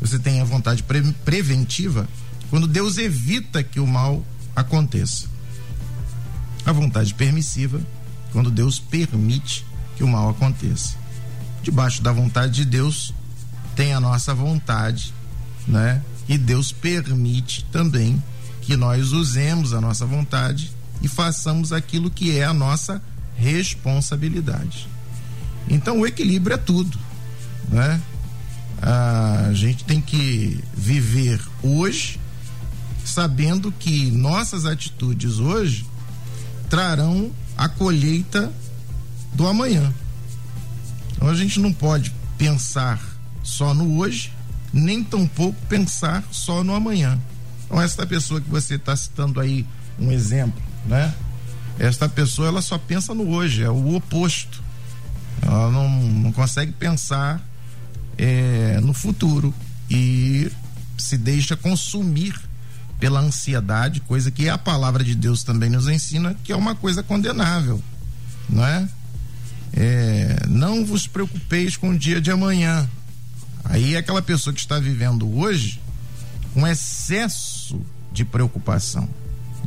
você tem a vontade pre preventiva, quando Deus evita que o mal aconteça. A vontade permissiva, quando Deus permite que o mal aconteça. Debaixo da vontade de Deus tem a nossa vontade, né? E Deus permite também que nós usemos a nossa vontade e façamos aquilo que é a nossa responsabilidade. Então o equilíbrio é tudo, né? A gente tem que viver hoje sabendo que nossas atitudes hoje trarão a colheita do amanhã. Então a gente não pode pensar só no hoje, nem tampouco pensar só no amanhã. Então essa pessoa que você está citando aí um exemplo, né? Esta pessoa ela só pensa no hoje, é o oposto. Ela não, não consegue pensar é, no futuro e se deixa consumir pela ansiedade, coisa que a palavra de Deus também nos ensina que é uma coisa condenável, não é? é não vos preocupeis com o dia de amanhã. Aí é aquela pessoa que está vivendo hoje um excesso de preocupação,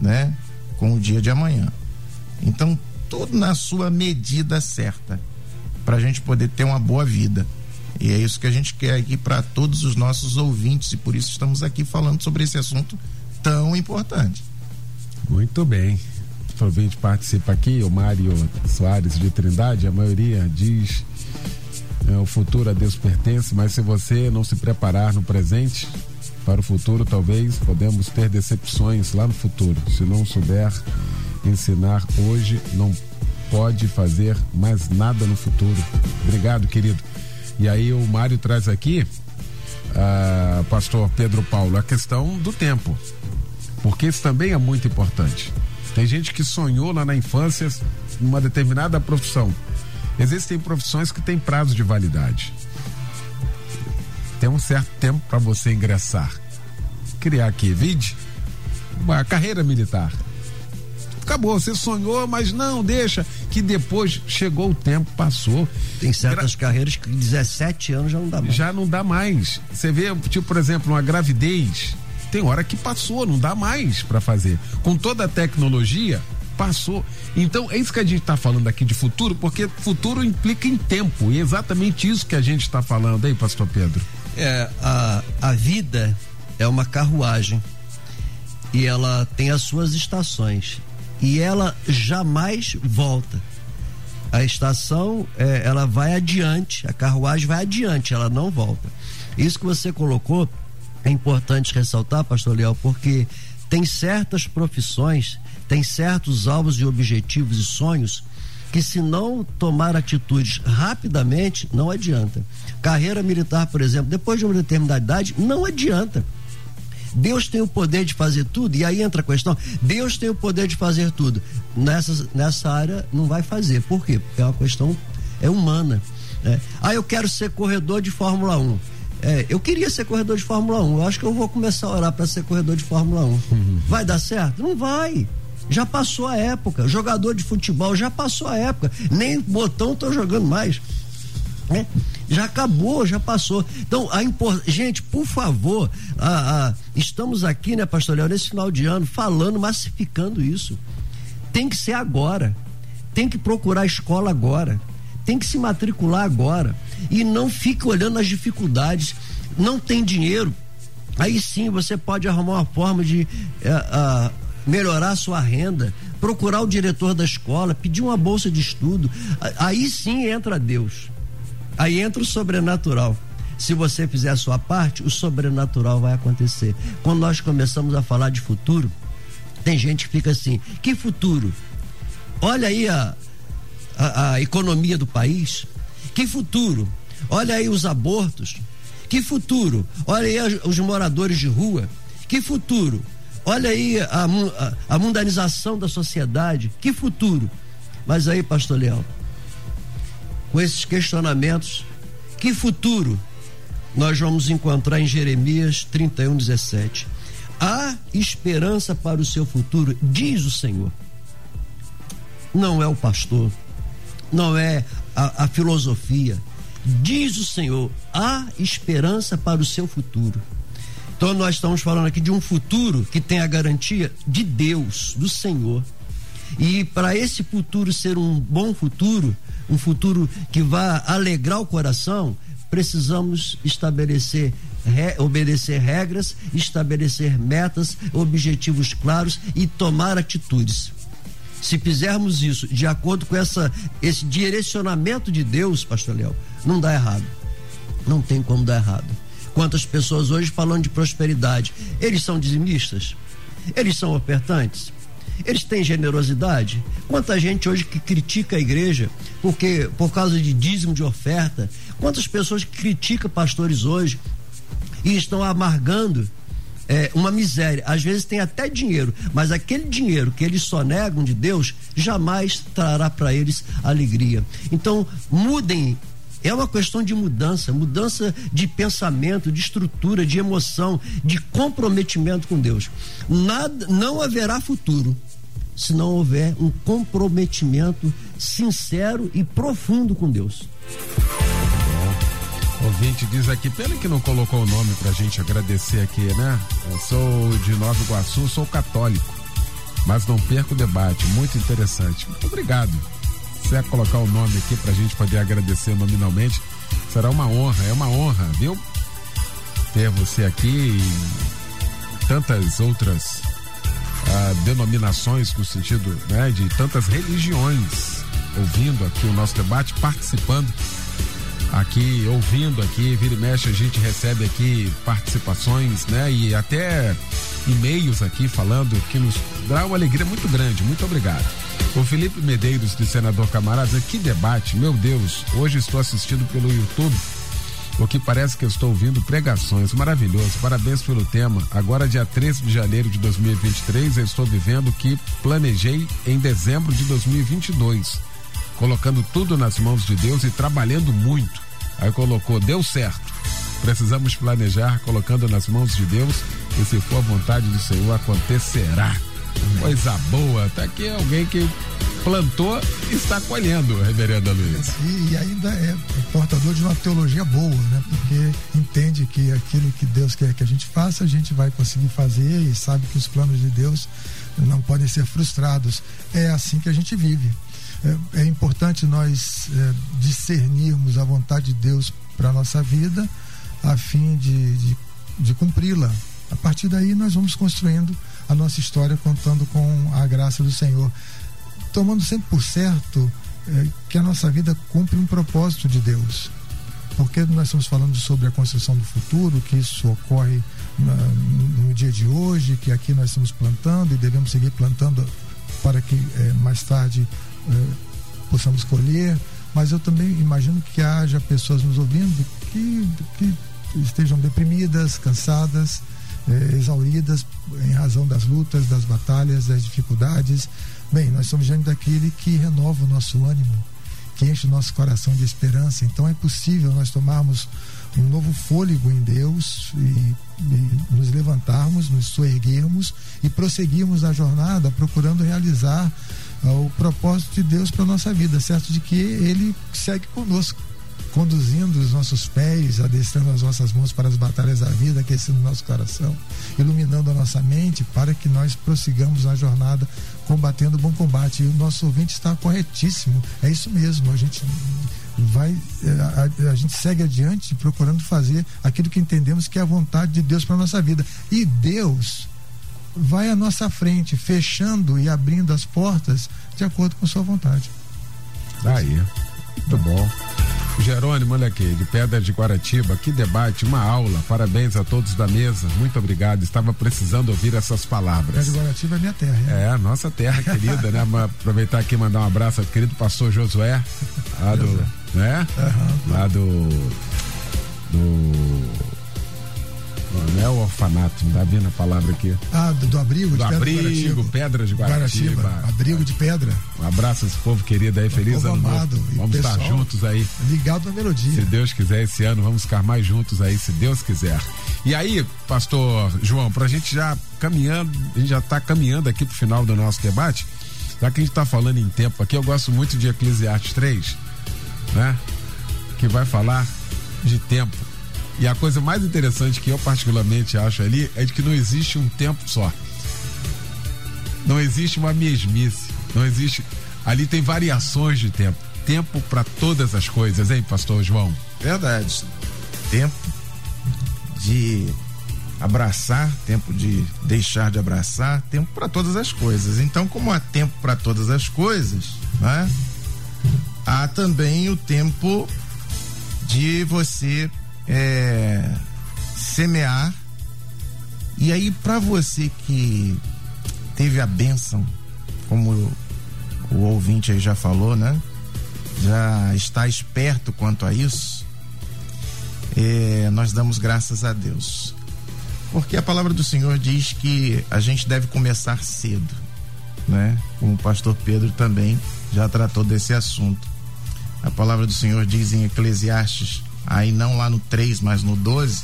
né? Com o dia de amanhã. Então, tudo na sua medida certa, para a gente poder ter uma boa vida. E é isso que a gente quer aqui para todos os nossos ouvintes, e por isso estamos aqui falando sobre esse assunto tão importante. Muito bem. O ouvinte participa aqui, o Mário Soares de Trindade, a maioria diz é, o futuro a Deus pertence, mas se você não se preparar no presente para o futuro, talvez podemos ter decepções lá no futuro. Se não souber ensinar hoje, não pode fazer mais nada no futuro. Obrigado, querido. E aí o Mário traz aqui, uh, pastor Pedro Paulo, a questão do tempo. Porque isso também é muito importante. Tem gente que sonhou lá na infância numa determinada profissão. Existem profissões que têm prazo de validade. Tem um certo tempo para você ingressar. Criar aqui, vide, uma carreira militar acabou. Você sonhou, mas não, deixa. Que depois chegou o tempo, passou. Tem certas Gra carreiras que 17 anos já não dá mais. Já não dá mais. Você vê, tipo, por exemplo, uma gravidez. Tem hora que passou, não dá mais para fazer. Com toda a tecnologia, passou. Então, é isso que a gente está falando aqui de futuro, porque futuro implica em tempo. E é exatamente isso que a gente está falando aí, pastor Pedro. É, a, a vida é uma carruagem e ela tem as suas estações e ela jamais volta. A estação, é, ela vai adiante, a carruagem vai adiante, ela não volta. Isso que você colocou é importante ressaltar, pastor Leal, porque tem certas profissões, tem certos alvos e objetivos e sonhos que se não tomar atitudes rapidamente, não adianta. Carreira militar, por exemplo, depois de uma determinada idade, não adianta Deus tem o poder de fazer tudo, e aí entra a questão: Deus tem o poder de fazer tudo. Nessa, nessa área não vai fazer. Por quê? Porque é uma questão é humana. Né? Ah, eu quero ser corredor de Fórmula 1. É, eu queria ser corredor de Fórmula 1. Eu acho que eu vou começar a orar para ser corredor de Fórmula 1. Uhum. Vai dar certo? Não vai. Já passou a época. Jogador de futebol já passou a época. Nem botão tô jogando mais. É, já acabou, já passou. Então, a import... gente, por favor, a, a, estamos aqui, né, pastor Léo, nesse final de ano, falando, massificando isso. Tem que ser agora. Tem que procurar escola agora. Tem que se matricular agora. E não fique olhando as dificuldades. Não tem dinheiro. Aí sim você pode arrumar uma forma de é, melhorar a sua renda, procurar o diretor da escola, pedir uma bolsa de estudo. Aí sim entra Deus Aí entra o sobrenatural. Se você fizer a sua parte, o sobrenatural vai acontecer. Quando nós começamos a falar de futuro, tem gente que fica assim: que futuro? Olha aí a, a, a economia do país. Que futuro? Olha aí os abortos. Que futuro? Olha aí os moradores de rua. Que futuro? Olha aí a, a, a mundanização da sociedade. Que futuro? Mas aí, pastor Leão, com esses questionamentos, que futuro nós vamos encontrar em Jeremias 31, 17? Há esperança para o seu futuro, diz o Senhor. Não é o pastor, não é a, a filosofia. Diz o Senhor, há esperança para o seu futuro. Então nós estamos falando aqui de um futuro que tem a garantia de Deus, do Senhor. E para esse futuro ser um bom futuro, um futuro que vá alegrar o coração, precisamos estabelecer re, obedecer regras, estabelecer metas, objetivos claros e tomar atitudes. Se fizermos isso de acordo com essa, esse direcionamento de Deus, Pastor Léo, não dá errado. Não tem como dar errado. Quantas pessoas hoje falando de prosperidade, eles são dizimistas? Eles são ofertantes? Eles têm generosidade? Quanta gente hoje que critica a igreja porque por causa de dízimo de oferta? Quantas pessoas que criticam pastores hoje e estão amargando é, uma miséria. Às vezes tem até dinheiro, mas aquele dinheiro que eles só negam de Deus jamais trará para eles alegria. Então, mudem é uma questão de mudança, mudança de pensamento, de estrutura, de emoção, de comprometimento com Deus. Nada, não haverá futuro se não houver um comprometimento sincero e profundo com Deus. O ouvinte diz aqui, pena que não colocou o nome pra gente agradecer aqui, né? Eu sou de Nova Iguaçu, sou católico, mas não perco o debate, muito interessante. Muito obrigado. Se quiser colocar o nome aqui pra gente poder agradecer nominalmente, será uma honra, é uma honra, viu? Ter você aqui e tantas outras ah, denominações no sentido né, de tantas religiões ouvindo aqui o nosso debate, participando aqui, ouvindo aqui, vira e mexe, a gente recebe aqui participações, né? E até e-mails aqui falando que nos dá uma alegria muito grande. Muito obrigado. O Felipe Medeiros, do Senador Camaradas, que debate, meu Deus, hoje estou assistindo pelo YouTube. O que parece que eu estou ouvindo pregações, maravilhoso, parabéns pelo tema. Agora, dia 13 de janeiro de 2023, eu estou vivendo o que planejei em dezembro de 2022 colocando tudo nas mãos de Deus e trabalhando muito. Aí colocou, deu certo. Precisamos planejar, colocando nas mãos de Deus, e se for a vontade do Senhor, acontecerá. Coisa boa, tá aqui alguém que plantou está colhendo, reverenda Luiz. E, e, ainda é portador de uma teologia boa, né? Porque entende que aquilo que Deus quer que a gente faça, a gente vai conseguir fazer e sabe que os planos de Deus não podem ser frustrados. É assim que a gente vive é, é importante nós é, discernirmos a vontade de Deus para nossa vida, a fim de, de, de cumpri-la. A partir daí, nós vamos construindo a nossa história contando com a graça do Senhor, tomando sempre por certo é, que a nossa vida cumpre um propósito de Deus. Porque nós estamos falando sobre a construção do futuro, que isso ocorre na, no dia de hoje, que aqui nós estamos plantando e devemos seguir plantando para que é, mais tarde eh, possamos colher, mas eu também imagino que haja pessoas nos ouvindo que, que estejam deprimidas, cansadas, exauridas em razão das lutas, das batalhas, das dificuldades. Bem, nós somos diante daquele que renova o nosso ânimo, que enche o nosso coração de esperança. Então é possível nós tomarmos um novo fôlego em Deus e, e nos levantarmos, nos soerguermos e prosseguirmos a jornada procurando realizar o propósito de Deus para nossa vida, certo de que Ele segue conosco, conduzindo os nossos pés, adestrando as nossas mãos para as batalhas da vida, aquecendo o nosso coração, iluminando a nossa mente para que nós prossigamos a jornada combatendo o bom combate. E o nosso ouvinte está corretíssimo, é isso mesmo, a gente vai a, a, a, gente segue adiante procurando fazer aquilo que entendemos que é a vontade de Deus para nossa vida. E Deus vai à nossa frente, fechando e abrindo as portas de acordo com sua vontade. Aí, muito bom. Jerônimo, olha aqui, de Pedra de Guaratiba, que debate, uma aula. Parabéns a todos da mesa. Muito obrigado. Estava precisando ouvir essas palavras. Pedra de Guaratiba é minha terra. Hein? É, nossa terra querida, né? Aproveitar aqui e mandar um abraço ao querido pastor Josué, lá do, né? Uhum. Lá do do Não é o orfanato, não tá vendo a palavra aqui? Ah, do, do abrigo Do de Pedra abrigo, Guaratiba. Pedras de Guaratiba. Guaratiba, Abrigo de pedra. Um abraço a esse povo querido aí, feliz ano novo. amado. E Vamos estar juntos aí. Ligado na melodia. Se Deus quiser, esse ano vamos ficar mais juntos aí, se Deus quiser. E aí, pastor João, pra gente já caminhando, a gente já tá caminhando aqui pro final do nosso debate, já que a gente tá falando em tempo aqui, eu gosto muito de Eclesiastes 3, né? Que vai falar de tempo. E a coisa mais interessante que eu particularmente acho ali é de que não existe um tempo só. Não existe uma mesmice, não existe. Ali tem variações de tempo. Tempo para todas as coisas, hein, pastor João? Verdade. Tempo de abraçar, tempo de deixar de abraçar, tempo para todas as coisas. Então, como há tempo para todas as coisas, né? Há também o tempo de você é, semear. E aí, para você que teve a bênção, como o, ouvinte aí já falou, né? Já está esperto quanto a isso. É, nós damos graças a Deus. Porque a palavra do Senhor diz que a gente deve começar cedo, né? Como o pastor Pedro também já tratou desse assunto. A palavra do Senhor diz em Eclesiastes, aí não lá no 3, mas no 12: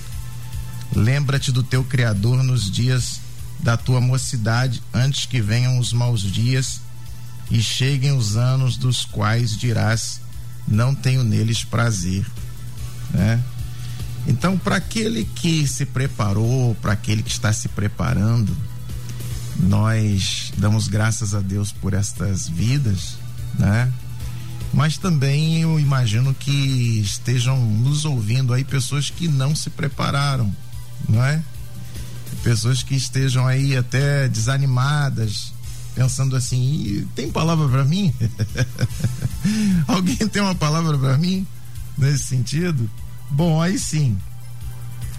Lembra-te do teu Criador nos dias da tua mocidade, antes que venham os maus dias e cheguem os anos dos quais dirás: Não tenho neles prazer, né? Então, para aquele que se preparou, para aquele que está se preparando, nós damos graças a Deus por estas vidas, né? Mas também eu imagino que estejam nos ouvindo aí pessoas que não se prepararam, não é? Pessoas que estejam aí até desanimadas, pensando assim: tem palavra para mim? Alguém tem uma palavra para mim nesse sentido? Bom, aí sim.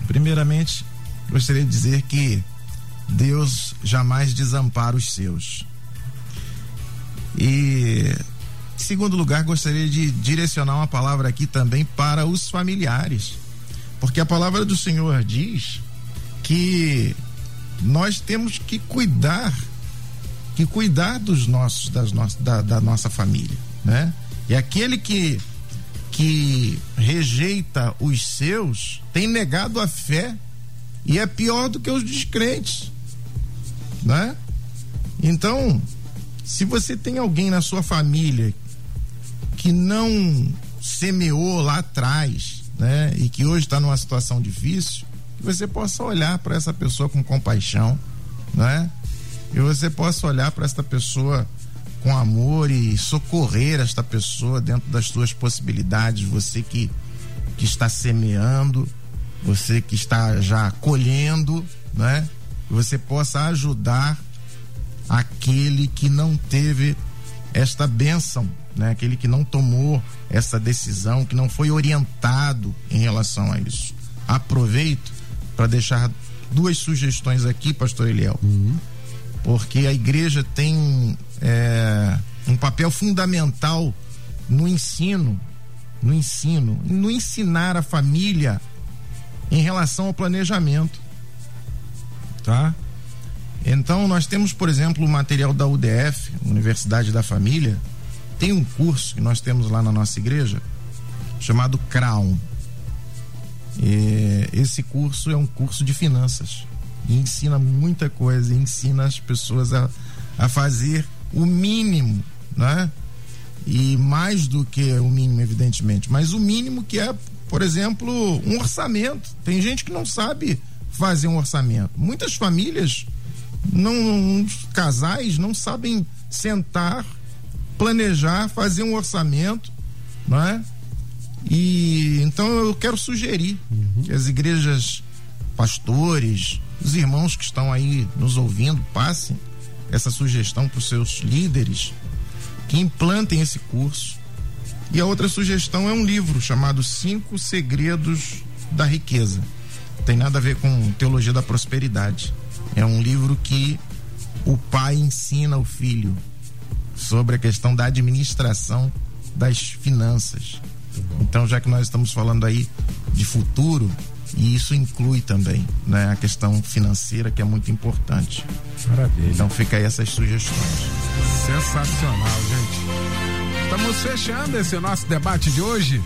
Primeiramente, gostaria de dizer que Deus jamais desampara os seus. E, em segundo lugar, gostaria de direcionar uma palavra aqui também para os familiares. Porque a palavra do Senhor diz que nós temos que cuidar, que cuidar dos nossos, das no, da, da nossa família, né? E aquele que que rejeita os seus tem negado a fé e é pior do que os descrentes, né? Então, se você tem alguém na sua família que não semeou lá atrás, né, e que hoje está numa situação difícil, que você possa olhar para essa pessoa com compaixão, né? E você possa olhar para essa pessoa com amor e socorrer esta pessoa dentro das suas possibilidades, você que, que está semeando, você que está já colhendo, né? Você possa ajudar aquele que não teve esta bênção, né? Aquele que não tomou essa decisão, que não foi orientado em relação a isso. Aproveito para deixar duas sugestões aqui, pastor Eliel. Uhum. Porque a igreja tem é, um papel fundamental no ensino, no ensino, no ensinar a família em relação ao planejamento, tá? Então nós temos, por exemplo, o material da UDF, Universidade da Família, tem um curso que nós temos lá na nossa igreja chamado CRAUM. E esse curso é um curso de finanças e ensina muita coisa, ensina as pessoas a, a fazer o mínimo, né? E mais do que o mínimo, evidentemente, mas o mínimo que é, por exemplo, um orçamento. Tem gente que não sabe fazer um orçamento. Muitas famílias, não, casais, não sabem sentar, planejar, fazer um orçamento, não é? E então eu quero sugerir uhum. que as igrejas, pastores, os irmãos que estão aí nos ouvindo, passem essa sugestão para os seus líderes que implantem esse curso. E a outra sugestão é um livro chamado Cinco Segredos da Riqueza. Tem nada a ver com teologia da prosperidade. É um livro que o pai ensina o filho sobre a questão da administração das finanças. Então, já que nós estamos falando aí de futuro, E isso inclui também né, a questão financeira, que é muito importante. Maravilha. Então fica aí essas sugestões. Sensacional, gente. Estamos fechando esse nosso debate de hoje.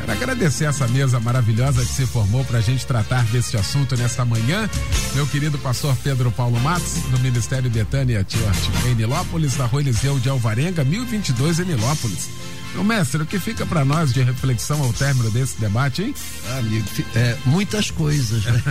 Quero agradecer essa mesa maravilhosa que se formou para a gente tratar desse assunto nesta manhã. Meu querido pastor Pedro Paulo Matos, do Ministério Betânia Church, em Nilópolis, da Rua Eliseu de Alvarenga, 1022 em Nilópolis. Meu mestre, o que fica para nós de reflexão ao término desse debate, hein? Amigo, é, muitas coisas, né?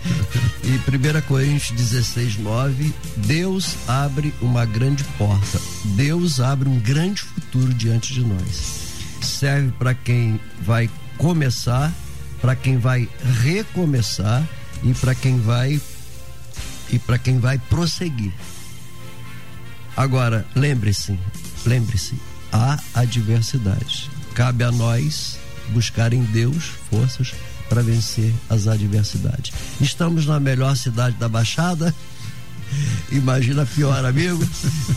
e 1 Coríntios 16, 9, Deus abre uma grande porta. Deus abre um grande futuro diante de nós. Serve para quem vai começar, para quem vai recomeçar e para quem vai e para quem vai prosseguir. Agora, lembre-se, lembre-se, há adversidade. Cabe a nós buscar em Deus forças para vencer as adversidades. Estamos na melhor cidade da Baixada. Imagina pior, amigo.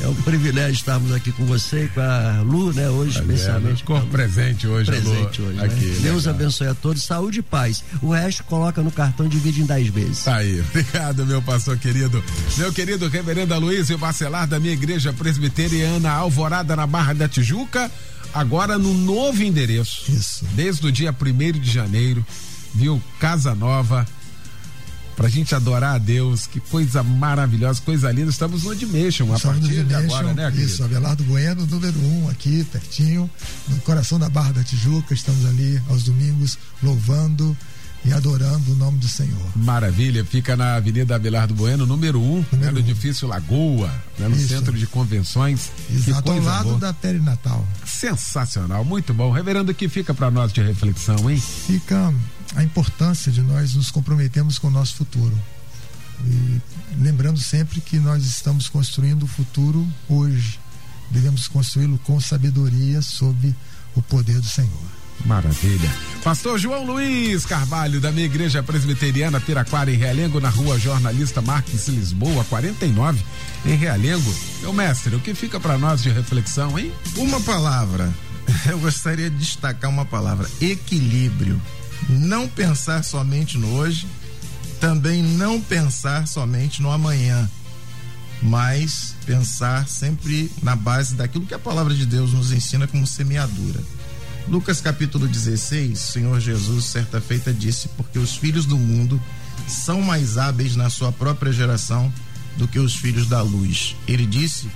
É um privilégio estarmos aqui com você, com a Lu, né? Hoje, especialmente. Com presente hoje, presente Lu, hoje. Aqui, né? Deus abençoe a todos, saúde e paz. O resto coloca no cartão, divide em 10 vezes. Tá aí. Obrigado, meu pastor querido. Meu querido reverendo Aloysio Bacelar, da minha igreja presbiteriana Alvorada, na Barra da Tijuca. Agora no novo endereço. Isso. Desde o dia 1 de janeiro, viu? Casa Nova pra gente adorar a Deus, que coisa maravilhosa, coisa linda. Estamos no Admission, a Estamos partir no de agora, né, querido? Isso, Abelardo Bueno, número um, aqui, pertinho, no coração da Barra da Tijuca. Estamos ali aos domingos, louvando e adorando o nome do Senhor. Maravilha, fica na Avenida Abelardo Bueno, número 1, um, né, no um. edifício Lagoa, né, no Isso. centro de convenções. Exato, ao lado boa. da Perinatal. Sensacional, muito bom. Reverendo, o que fica para nós de reflexão, hein? Fica a importância de nós nos comprometermos com o nosso futuro. E lembrando sempre que nós estamos construindo o futuro hoje. Devemos construí-lo com sabedoria sob o poder do Senhor. Maravilha. Pastor João Luiz Carvalho, da minha igreja presbiteriana Piraquara, em Realengo, na rua Jornalista Marques Lisboa, 49, em Realengo. Meu mestre, o que fica para nós de reflexão, hein? Uma palavra. Eu gostaria de destacar uma palavra: equilíbrio. Não pensar somente no hoje, também não pensar somente no amanhã, mas pensar sempre na base daquilo que a palavra de Deus nos ensina como semeadura. Lucas capítulo 16, o Senhor Jesus, certa feita, disse: Porque os filhos do mundo são mais hábeis na sua própria geração do que os filhos da luz. Ele disse,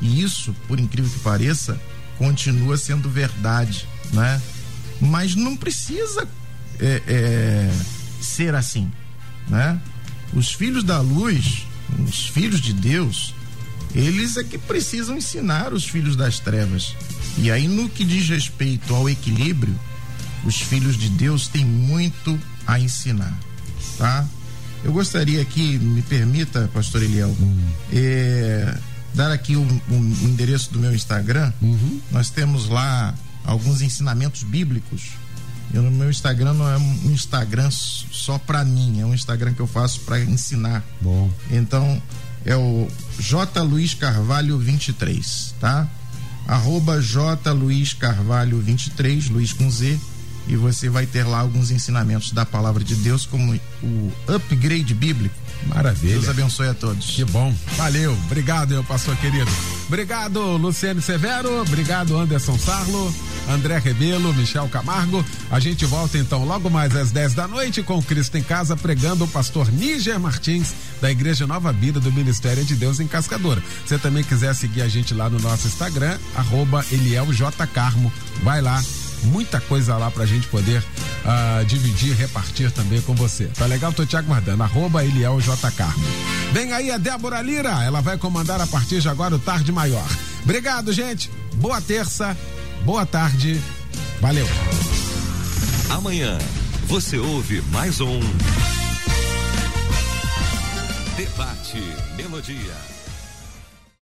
e isso, por incrível que pareça, continua sendo verdade, né? Mas não precisa é, é, ser assim, né? Os filhos da luz, os filhos de Deus, eles é que precisam ensinar os filhos das trevas. E aí, no que diz respeito ao equilíbrio, os filhos de Deus têm muito a ensinar, tá? Eu gostaria aqui, me permita, Pastor Eliel, é, dar aqui o um, um endereço do meu Instagram. Nós temos lá alguns ensinamentos bíblicos. Eu, no meu Instagram não é um Instagram só para mim, é um Instagram que eu faço para ensinar. Bom. Então é o J Luiz Carvalho 23, tá? Arroba J Luiz Carvalho 23, Luiz com Z, e você vai ter lá alguns ensinamentos da palavra de Deus, como o upgrade bíblico. Maravilha. Deus abençoe a todos. Que bom. Valeu. Obrigado, meu pastor querido. Obrigado, Luciane Severo. Obrigado, Anderson Sarlo, André Rebelo, Michel Camargo. A gente volta então logo mais às 10 da noite com Cristo em Casa, pregando o pastor Níger Martins, da Igreja Nova Vida do Ministério de Deus em Cascadora. Se você também quiser seguir a gente lá no nosso Instagram, arroba Eliel J. Carmo. Vai lá, muita coisa lá pra gente poder uh, dividir, repartir também com você. Tá legal? Tô te aguardando. Arroba J. Carmo. Vem aí a Débora Lira, ela vai comandar a partir de agora o Tarde Maior. Obrigado, gente. Boa terça, boa tarde. Valeu. Amanhã você ouve mais um Debate Melodia.